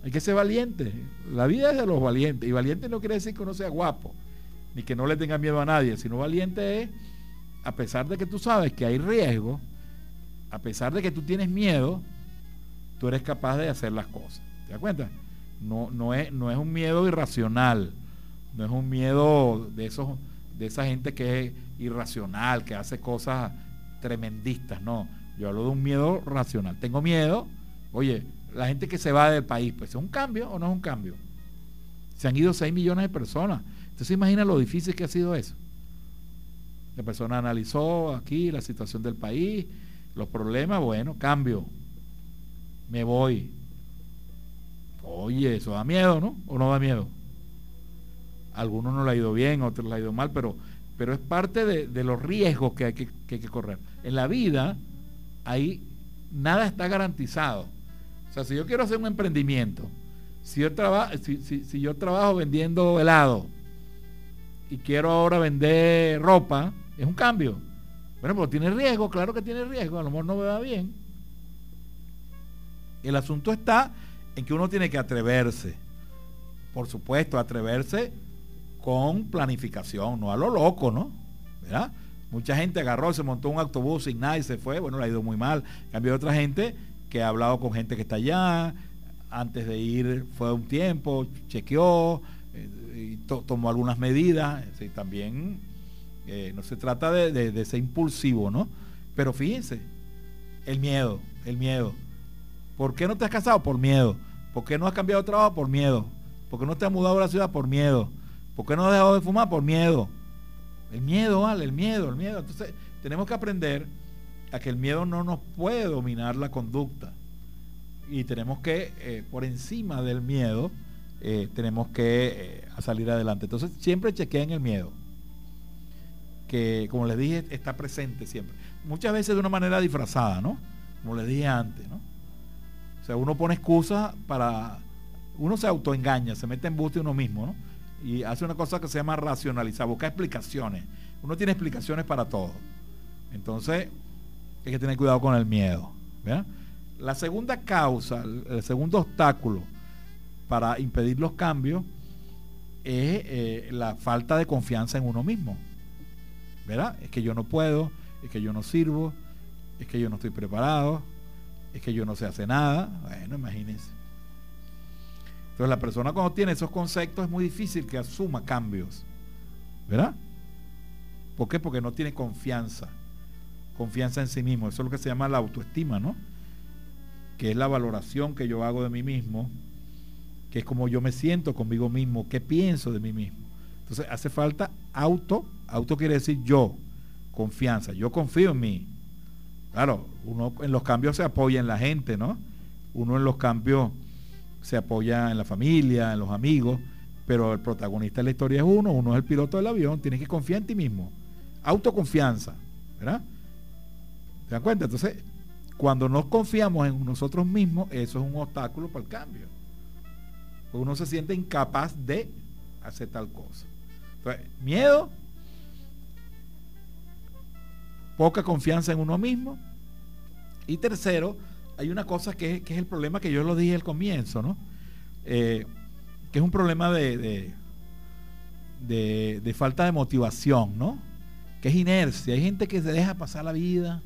Speaker 4: Hay que ser valiente. La vida es de los valientes. Y valiente no quiere decir que uno sea guapo, ni que no le tenga miedo a nadie, sino valiente es a pesar de que tú sabes que hay riesgo, a pesar de que tú tienes miedo, tú eres capaz de hacer las cosas. ¿Te das cuenta? No, no, es, no es un miedo irracional, no es un miedo de, esos, de esa gente que es irracional, que hace cosas tremendistas, no. Yo hablo de un miedo racional. Tengo miedo, oye, la gente que se va del país, pues es un cambio o no es un cambio. Se han ido 6 millones de personas. Entonces imagina lo difícil que ha sido eso. La persona analizó aquí la situación del país, los problemas, bueno, cambio. Me voy. Oye, eso da miedo, ¿no? ¿O no da mieo? algunos no le ha ido bien, otros le ha ido mal, pero pero es parte de, los riesgos que hay que, correr. En la vida, ahí nada está garantizado. O sea, si yo quiero hacer un emprendimiento, si yo, si yo trabajo vendiendo helado y quiero ahora vender ropa, es un cambio. Bueno, pero tiene riesgo, claro que tiene riesgo, a lo mejor no me va bien. El asunto está en que uno tiene que atreverse. Por supuesto, atreverse con planificación, no a lo loco, ¿no? ¿Verdad? Mucha gente agarró, se montó un autobús sin nada y se fue. Bueno, le ha ido muy mal. Cambio otra gente que ha hablado con gente que está allá. Antes de ir fue un tiempo, chequeó, eh, y tomó algunas medidas. también eh, no se trata de, de ser impulsivo, ¿no? Pero fíjense, el miedo, el miedo. ¿Por qué no te has casado? Por miedo. ¿Por qué no has cambiado de trabajo? Por miedo. ¿Por qué no te has mudado a la ciudad? Por miedo. ¿Por qué no has dejado de fumar? Por miedo. El miedo, vale, el miedo, el miedo. Entonces, tenemos que aprender a que el miedo no nos puede dominar la conducta. Y tenemos que, eh, por encima del miedo, eh, tenemos que eh, salir adelante. Entonces, siempre chequeen el miedo. Que, como les dije, está presente siempre. Muchas veces de una manera disfrazada, ¿no? Como les dije antes, ¿no? O sea, uno pone excusas para... Uno se autoengaña, se mete en buste uno mismo, ¿no? Y hace una cosa que se llama racionalizar, buscar explicaciones. Uno tiene explicaciones para todo. Entonces, hay que tener cuidado con el miedo. La segunda causa, el segundo obstáculo para impedir los cambios es eh, la falta de confianza en uno mismo. ¿Verdad? Es que yo no puedo, es que yo no sirvo, es que yo no estoy preparado, es que yo no sé hacer nada. Bueno, imagínense. Entonces la persona cuando tiene esos conceptos es muy difícil que asuma cambios. ¿Verdad? ¿Por qué? Porque no tiene confianza. Confianza en sí mismo. Eso es lo que se llama la autoestima, ¿no? Que es la valoración que yo hago de mí mismo, que es como yo me siento conmigo mismo, qué pienso de mí mismo. Entonces hace falta auto, auto quiere decir yo, confianza, yo confío en mí, Claro, uno en los cambios se apoya en la gente, ¿no? Uno en los cambios se apoya en la familia, en los amigos, pero el protagonista de la historia es uno, uno es el piloto del avión, tienes que confiar en ti mismo. Autoconfianza, ¿verdad? ¿Se dan cuenta? Entonces, cuando no confiamos en nosotros mismos, eso es un obstáculo para el cambio. uno se siente incapaz de hacer tal cosa. Entonces, miedo, poca confianza en uno mismo. Y tercero, hay una cosa que, es el problema que yo lo dije al comienzo, ¿no? Eh, que es un problema de, de, falta de motivación, ¿no? Que es inercia. Hay gente que se deja pasar la vida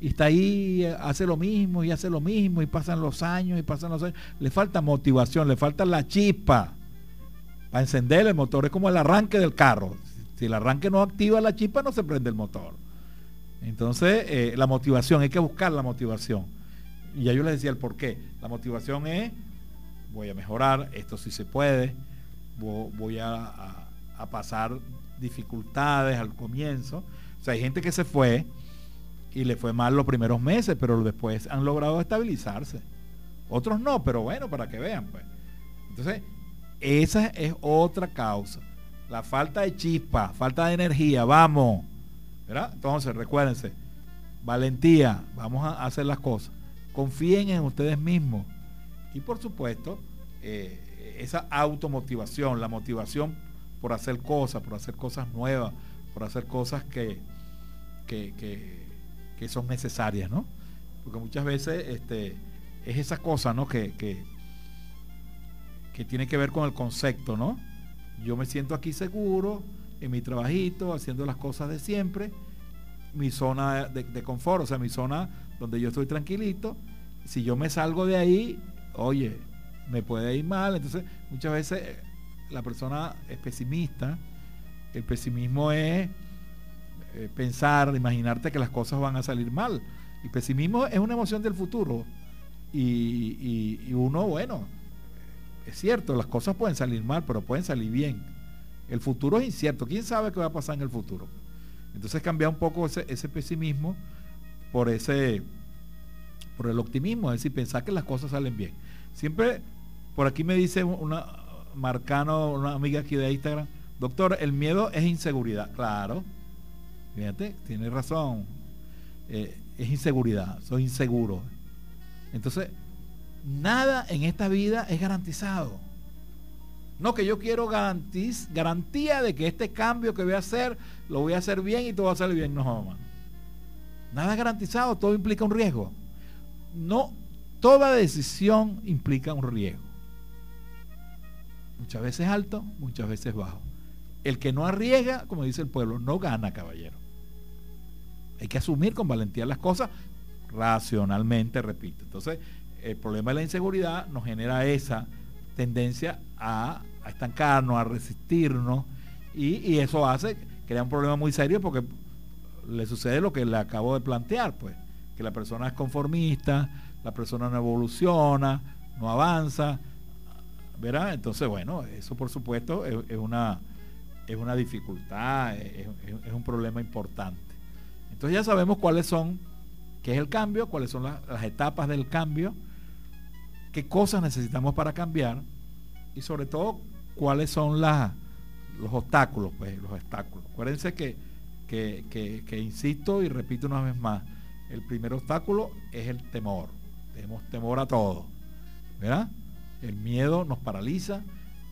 Speaker 4: y está ahí, hace lo mismo y hace lo mismo y pasan los años y pasan los años. Le falta motivación, le falta la chispa para encender el motor. Es como el arranque del carro. Si el arranque no activa la chispa, no se prende el motor. Entonces, eh, la motivación, hay que buscar la motivación. Y ya yo les decía el por qué. La motivación es, voy a mejorar, esto sí se puede, voy a, pasar dificultades al comienzo. O sea, hay gente que se fue y le fue mal los primeros meses, pero después han logrado estabilizarse. Otros no, pero bueno, para que vean, pues. Entonces, esa es otra causa. La falta de chispa, falta de energía, vamos entonces, recuérdense, valentía, vamos a hacer las cosas. Confíen en ustedes mismos. Y por supuesto, eh, esa automotivación, la motivación por hacer cosas, por hacer cosas nuevas, por hacer cosas que, que, son necesarias, ¿no? Porque muchas veces este, es esa cosa, ¿no? Que, que, que tiene que ver con el concepto, ¿no? Yo me siento aquí seguro, en mi trabajito, haciendo las cosas de siempre, mi zona de, confort, o sea, mi zona donde yo estoy tranquilito. Si yo me salgo de ahí, oye, me puede ir mal. Entonces, muchas veces eh, la persona es pesimista. El pesimismo es eh, pensar, imaginarte que las cosas van a salir mal. El pesimismo es una emoción del futuro. Y, y uno, bueno, es cierto, las cosas pueden salir mal, pero pueden salir bien. El futuro es incierto. ¿Quién sabe qué va a pasar en el futuro? Entonces cambiar un poco ese, pesimismo por ese por el optimismo, es decir, pensar que las cosas salen bien. Siempre por aquí me dice una Marcano, una amiga aquí de Instagram, Doctor, el miedo es inseguridad. Claro, fíjate, tiene razón. Eh, es inseguridad, soy inseguro. Entonces, nada en esta vida es garantizado. No que yo quiero garantiz, garantía de que este cambio que voy a hacer, lo voy a hacer bien y todo va a salir bien. No, mamá. Nada es garantizado, todo implica un riesgo. No, toda decisión implica un riesgo. Muchas veces alto, muchas veces bajo. El que no arriesga, como dice el pueblo, no gana, caballero. Hay que asumir con valentía las cosas racionalmente, repito. Entonces, el problema de la inseguridad nos genera esa tendencia a, estancarnos, a resistirnos, y, eso hace, crea un problema muy serio porque le sucede lo que le acabo de plantear, pues, que la persona es conformista, la persona no evoluciona, no avanza, ¿verdad? Entonces, bueno, eso por supuesto es, una, es una dificultad, es, un problema importante. Entonces ya sabemos cuáles son, qué es el cambio, cuáles son las etapas del cambio, qué cosas necesitamos para cambiar y sobre todo cuáles son las, los obstáculos, pues, los obstáculos. Acuérdense que, que, insisto y repito una vez más, el primer obstáculo es el temor. Tenemos temor a todo. ¿Verdad? El miedo nos paraliza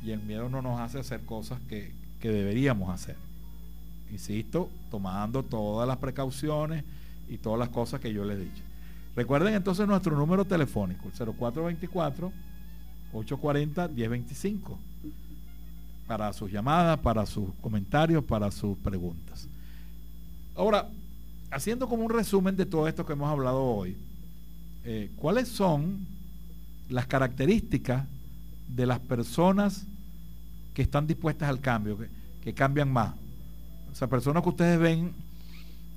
Speaker 4: y el miedo no nos hace hacer cosas que, que deberíamos hacer. Insisto, tomando todas las precauciones y todas las cosas que yo les he dicho. Recuerden entonces nuestro número telefónico, el 0424-840-1025, para sus llamadas, para sus comentarios, para sus preguntas. Ahora, haciendo como un resumen de todo esto que hemos hablado hoy, eh, ¿cuáles son las características de las personas que están dispuestas al cambio, que, que cambian más? O sea, personas que ustedes ven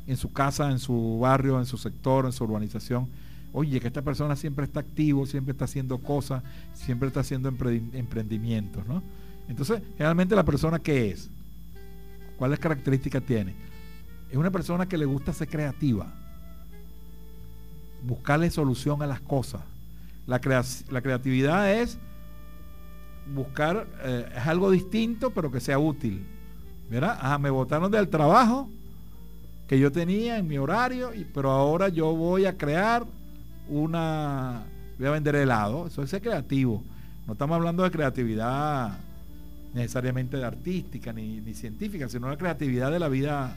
Speaker 4: en su casa, en su barrio, en su sector, en su urbanización. Oye, que esta persona siempre está activo, siempre está haciendo cosas, siempre está haciendo emprendimientos, ¿no? Entonces, realmente la persona que es, ¿cuáles características tiene? Es una persona que le gusta ser creativa, buscarle solución a las cosas. La, creatividad es buscar, eh, es algo distinto, pero que sea útil. ¿Verdad? Ajá, me botaron del trabajo, que yo tenía en mi horario, y, pero ahora yo voy a crear una, voy a vender helado, eso es ser creativo. No estamos hablando de creatividad necesariamente de artística ni, científica, sino la creatividad de la vida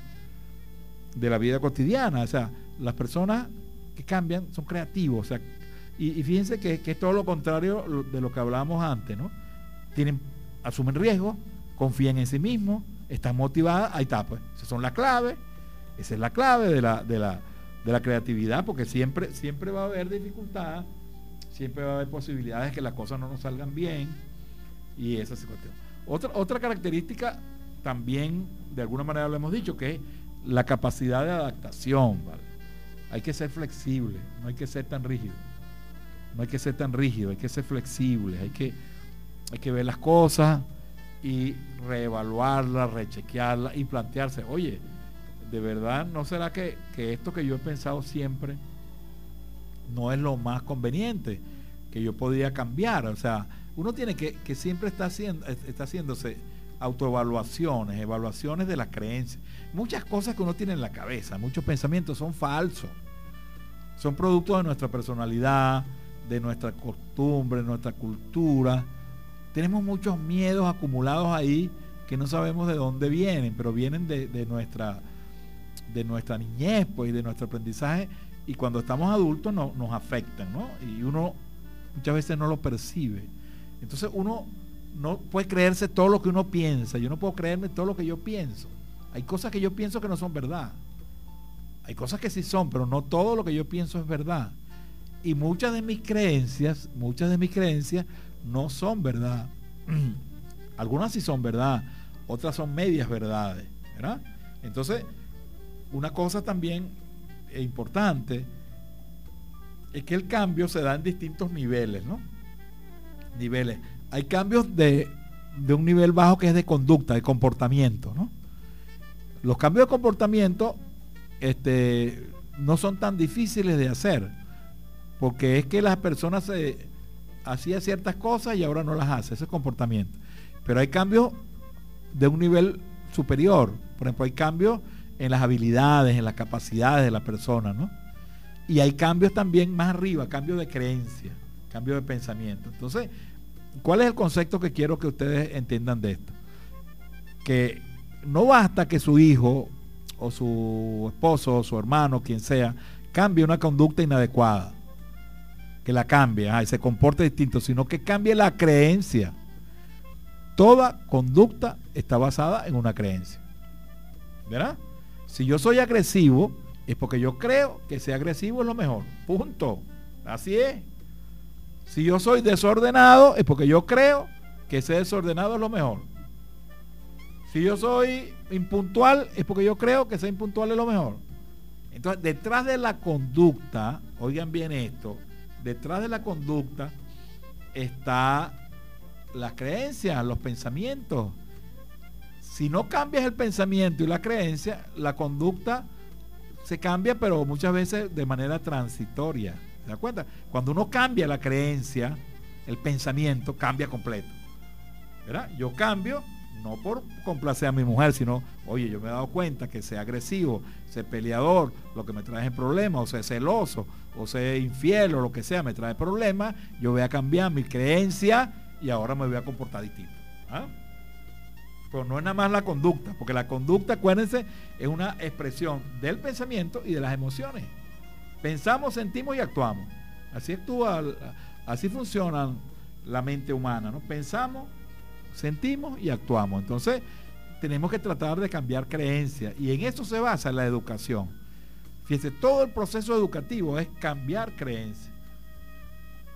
Speaker 4: de la vida cotidiana. O sea, las personas que cambian son creativos. O sea, y, fíjense que, que, es todo lo contrario de lo que hablábamos antes, ¿no? Tienen, asumen riesgos, confían en sí mismos, están motivadas, ahí está, pues. Esas son las claves esa es la clave de la, de la, creatividad, porque siempre, siempre va a haber dificultad, siempre va a haber posibilidades de que las cosas no nos salgan bien, y esa es la cuestión. Otra, otra característica también, de alguna manera lo hemos dicho, que es la capacidad de adaptación. Hay que ser flexible, no hay que ser tan rígido. No hay que ser tan rígido, hay que ser flexible, hay que, hay que ver las cosas y reevaluarlas, rechequearlas y plantearse, oye, de verdad, ¿no será que, esto que yo he pensado siempre no es lo más conveniente? Que yo podría cambiar. O sea, uno tiene que, que siempre está, haciendo, está haciéndose autoevaluaciones, evaluaciones de las creencias. Muchas cosas que uno tiene en la cabeza, muchos pensamientos son falsos. Son productos de nuestra personalidad, de nuestra costumbre, nuestra cultura. Tenemos muchos miedos acumulados ahí que no sabemos de dónde vienen, pero vienen de, de nuestra de nuestra niñez pues, y de nuestro aprendizaje y cuando estamos adultos no, nos afectan, ¿no? Y uno muchas veces no lo percibe. Entonces uno no puede creerse todo lo que uno piensa. Yo no puedo creerme todo lo que yo pienso. Hay cosas que yo pienso que no son verdad. Hay cosas que sí son, pero no todo lo que yo pienso es verdad. Y muchas de mis creencias, muchas de mis creencias no son verdad. Algunas sí son verdad, otras son medias verdades, ¿verdad? Entonces, una cosa también importante es que el cambio se da en distintos niveles, ¿no? Niveles. Hay cambios de, un nivel bajo que es de conducta, de comportamiento, ¿no? Los cambios de comportamiento este, no son tan difíciles de hacer, porque es que las personas se hacían ciertas cosas y ahora no las hace, ese es comportamiento. Pero hay cambios de un nivel superior. Por ejemplo, hay cambios en las habilidades, en las capacidades de la persona, ¿no? Y hay cambios también más arriba, cambios de creencia, cambios de pensamiento. Entonces, ¿cuál es el concepto que quiero que ustedes entiendan de esto? Que no basta que su hijo o su esposo o su hermano, quien sea, cambie una conducta inadecuada, que la cambie y se comporte distinto, sino que cambie la creencia. Toda conducta está basada en una creencia. ¿Verdad? Si yo soy agresivo, es porque yo creo que ser agresivo es lo mejor. Punto. Así es. Si yo soy desordenado, es porque yo creo que ser desordenado es lo mejor. Si yo soy impuntual, es porque yo creo que ser impuntual es lo mejor. Entonces, detrás de la conducta, oigan bien esto, detrás de la conducta está las creencias, los pensamientos. Si no cambias el pensamiento y la creencia, la conducta se cambia, pero muchas veces de manera transitoria. ¿Se da cuenta? Cuando uno cambia la creencia, el pensamiento cambia completo. ¿Verdad? Yo cambio no por complacer a mi mujer, sino, oye, yo me he dado cuenta que sea agresivo, ser peleador, lo que me trae problemas, o sea celoso, o sea infiel, o lo que sea, me trae problemas, yo voy a cambiar mi creencia y ahora me voy a comportar distinto. ¿ah? Pero no es nada más la conducta, porque la conducta, acuérdense, es una expresión del pensamiento y de las emociones. Pensamos, sentimos y actuamos. Así actúa, así funciona la mente humana, ¿no? Pensamos, sentimos y actuamos. Entonces, tenemos que tratar de cambiar creencias y en eso se basa la educación. Fíjense, todo el proceso educativo es cambiar creencias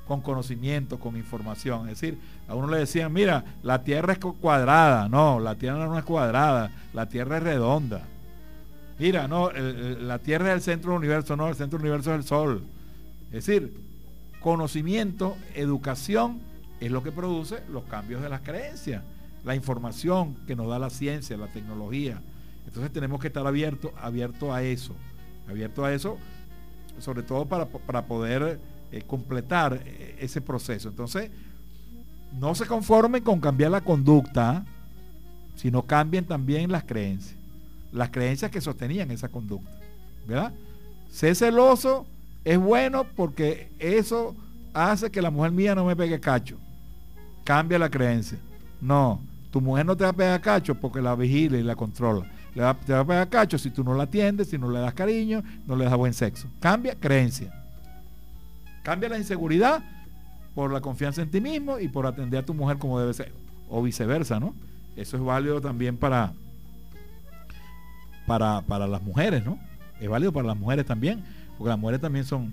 Speaker 4: con conocimiento, con información. Es decir, a uno le decían, mira, la Tierra es cuadrada. No, la Tierra no es cuadrada, la Tierra es redonda. Mira, no, la Tierra es el centro del universo, no, el centro del universo es el Sol. Es decir, conocimiento, educación es lo que produce los cambios de las creencias, la información que nos da la ciencia, la tecnología. Entonces tenemos que estar abiertos abierto a eso, abierto a eso, sobre todo para, poder eh, completar eh, ese proceso. Entonces, no se conformen con cambiar la conducta, sino cambien también las creencias, las creencias que sostenían esa conducta. ¿Verdad? Ser celoso es bueno porque eso hace que la mujer mía no me pegue cacho cambia la creencia. No, tu mujer no te va a pegar cacho porque la vigila y la controla. Le te va a pegar cacho si tú no la atiendes, si no le das cariño, no le das buen sexo. Cambia creencia. Cambia la inseguridad por la confianza en ti mismo y por atender a tu mujer como debe ser. O viceversa, ¿no? Eso es válido también para, para, para las mujeres, ¿no? Es válido para las mujeres también, porque las mujeres también son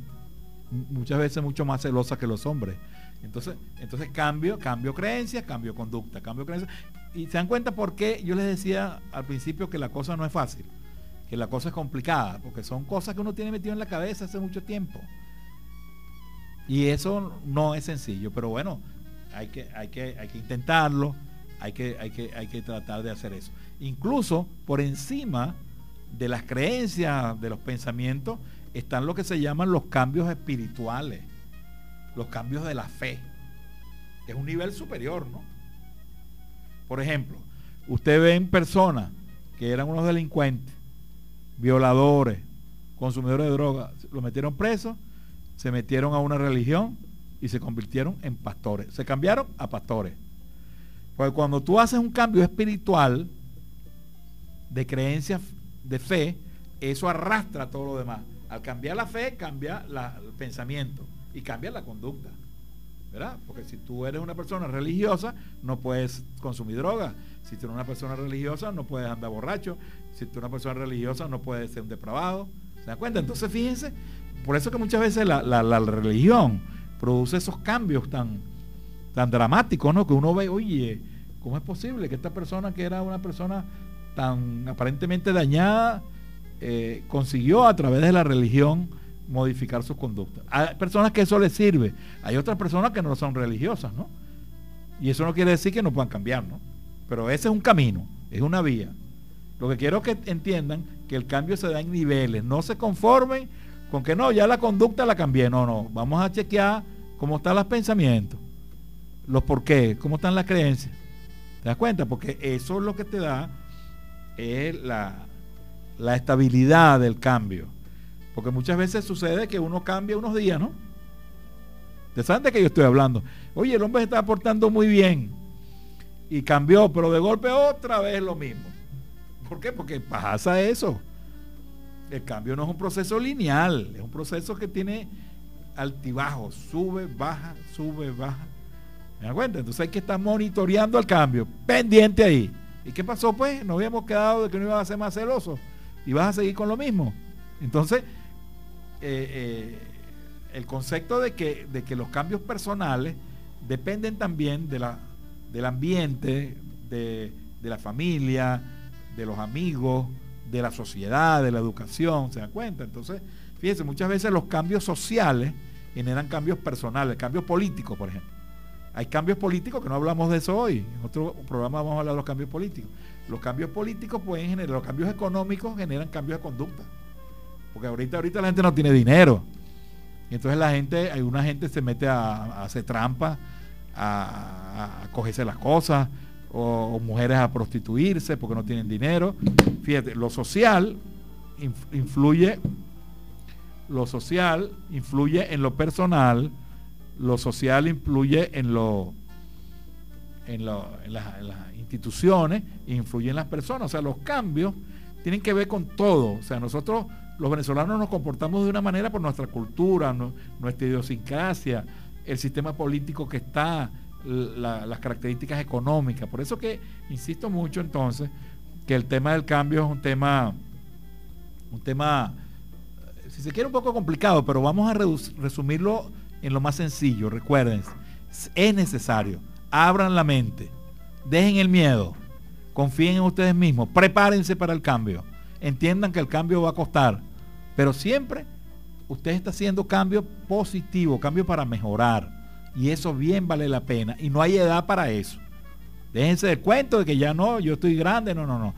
Speaker 4: muchas veces mucho más celosas que los hombres. Entonces, entonces cambio, cambio creencias, cambio conducta, cambio creencias. Y se dan cuenta por qué yo les decía al principio que la cosa no es fácil, que la cosa es complicada, porque son cosas que uno tiene metido en la cabeza hace mucho tiempo. Y eso no es sencillo, pero bueno, hay que, hay que, hay que intentarlo, hay que, hay, que, hay que tratar de hacer eso. Incluso por encima de las creencias, de los pensamientos, están lo que se llaman los cambios espirituales los cambios de la fe. Es un nivel superior, ¿no? Por ejemplo, usted ve en personas que eran unos delincuentes, violadores, consumidores de drogas, lo metieron presos, se metieron a una religión y se convirtieron en pastores. Se cambiaron a pastores. Porque cuando tú haces un cambio espiritual de creencia, de fe, eso arrastra todo lo demás. Al cambiar la fe, cambia el pensamiento y cambia la conducta. ¿verdad? Porque si tú eres una persona religiosa, no puedes consumir droga. Si tú eres una persona religiosa, no puedes andar borracho. Si tú eres una persona religiosa, no puedes ser un depravado. ¿Se dan cuenta? Entonces, fíjense, por eso que muchas veces la, religión produce esos cambios tan, tan dramáticos, ¿no? Que uno ve, oye, ¿cómo es posible que esta persona que era una persona tan aparentemente dañada, eh, consiguió a través de la religión modificar su conducta. Hay personas que eso les sirve, hay otras personas que no son religiosas, ¿no? Y eso no quiere decir que no puedan cambiar, ¿no? Pero ese es un camino, es una vía. Lo que quiero que entiendan que el cambio se da en niveles, no se conformen con que no, ya la conducta la cambié, no, no, vamos a chequear cómo están los pensamientos, los por qué, cómo están las creencias. ¿Te das cuenta? Porque eso es lo que te da es la, la estabilidad del cambio. Porque muchas veces sucede que uno cambia unos días, ¿no? ¿De saben de qué yo estoy hablando? Oye, el hombre se está portando muy bien y cambió, pero de golpe otra vez lo mismo. ¿Por qué? Porque pasa eso. El cambio no es un proceso lineal, es un proceso que tiene altibajos, sube, baja, sube, baja. ¿Me da cuenta? Entonces hay que estar monitoreando el cambio, pendiente ahí. ¿Y qué pasó pues? Nos habíamos quedado de que no iba a ser más celoso y vas a seguir con lo mismo. Entonces, eh, eh, el concepto de que, de que los cambios personales dependen también de la, del ambiente, de, de la familia, de los amigos, de la sociedad, de la educación, ¿se dan cuenta? Entonces, fíjense, muchas veces los cambios sociales generan cambios personales, cambios políticos, por ejemplo. Hay cambios políticos que no hablamos de eso hoy. En otro programa vamos a hablar de los cambios políticos. Los cambios políticos pueden generar, los cambios económicos generan cambios de conducta. Porque ahorita, ahorita la gente no tiene dinero. Y entonces la gente, alguna gente se mete a, hacer trampa, a, cogerse las cosas, o, mujeres a prostituirse porque no tienen dinero. Fíjate, lo social influye, lo social influye en lo personal, lo social influye en lo en, las, instituciones e influye en las personas. O sea, los cambios tienen que ver con todo. O sea, nosotros los venezolanos nos comportamos de una manera por nuestra cultura, nuestra idiosincrasia, el sistema político que está, las características económicas. Por eso que insisto mucho entonces que el tema del cambio es un tema, un tema, si se quiere, un poco complicado, pero vamos a resumirlo en lo más sencillo. Recuerden, es necesario, abran la mente, dejen el miedo, confíen en ustedes mismos, prepárense para el cambio, entiendan que el cambio va a costar, pero siempre usted está haciendo cambio positivo, cambio para mejorar. Y eso bien vale la pena. Y no hay edad para eso. Déjense del cuento de que ya no, yo estoy grande. No, no, no.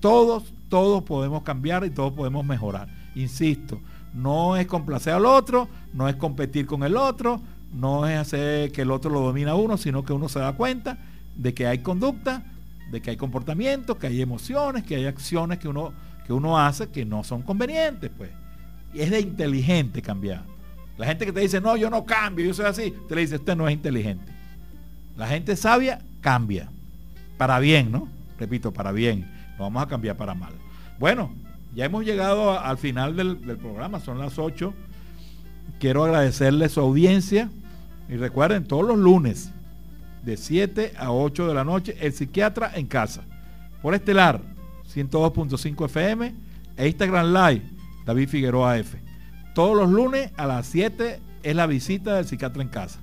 Speaker 4: Todos, todos podemos cambiar y todos podemos mejorar. Insisto, no es complacer al otro, no es competir con el otro, no es hacer que el otro lo domina a uno, sino que uno se da cuenta de que hay conducta, de que hay comportamientos, que hay emociones, que hay acciones que uno, que uno hace que no son convenientes, pues. Y es de inteligente cambiar. La gente que te dice, no, yo no cambio, yo soy así, te le dice, usted no es inteligente. La gente sabia cambia. Para bien, ¿no? Repito, para bien. No vamos a cambiar para mal. Bueno, ya hemos llegado al final del, programa, son las 8. Quiero agradecerle su audiencia. Y recuerden, todos los lunes, de 7 a 8 de la noche, el psiquiatra en casa. Por Estelar, 102.5 FM e Instagram Live, David Figueroa F. Todos los lunes a las 7 es la visita del psiquiatra en casa.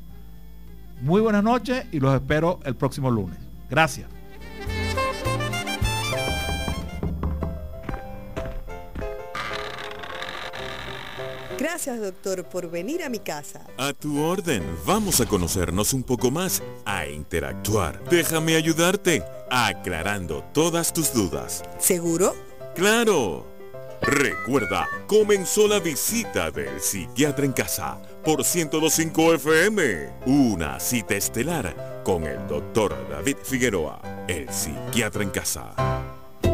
Speaker 4: Muy buenas noches y los espero el próximo lunes. Gracias.
Speaker 1: Gracias, doctor, por venir a mi casa.
Speaker 2: A tu orden. Vamos a conocernos un poco más, a interactuar. Déjame ayudarte, aclarando todas tus dudas.
Speaker 1: ¿Seguro?
Speaker 2: ¡Claro! Recuerda, comenzó la visita del psiquiatra en casa por 1025 FM. Una cita estelar con el doctor David Figueroa, el psiquiatra en casa.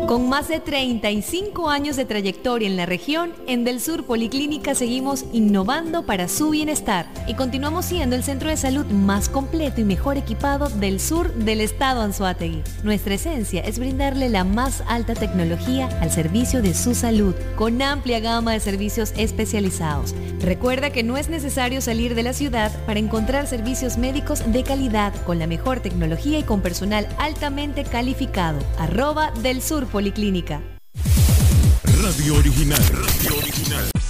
Speaker 3: Con más de 35 años de trayectoria en la región, en Del Sur Policlínica seguimos innovando para su bienestar y continuamos siendo el centro de salud más completo y mejor equipado del sur del estado Anzuategui. Nuestra esencia es brindarle la más alta tecnología al servicio de su salud, con amplia gama de servicios especializados. Recuerda que no es necesario salir de la ciudad para encontrar servicios médicos de calidad con la mejor tecnología y con personal altamente calificado. Arroba del Sur Policlínica.
Speaker 2: Radio Original. Radio Original.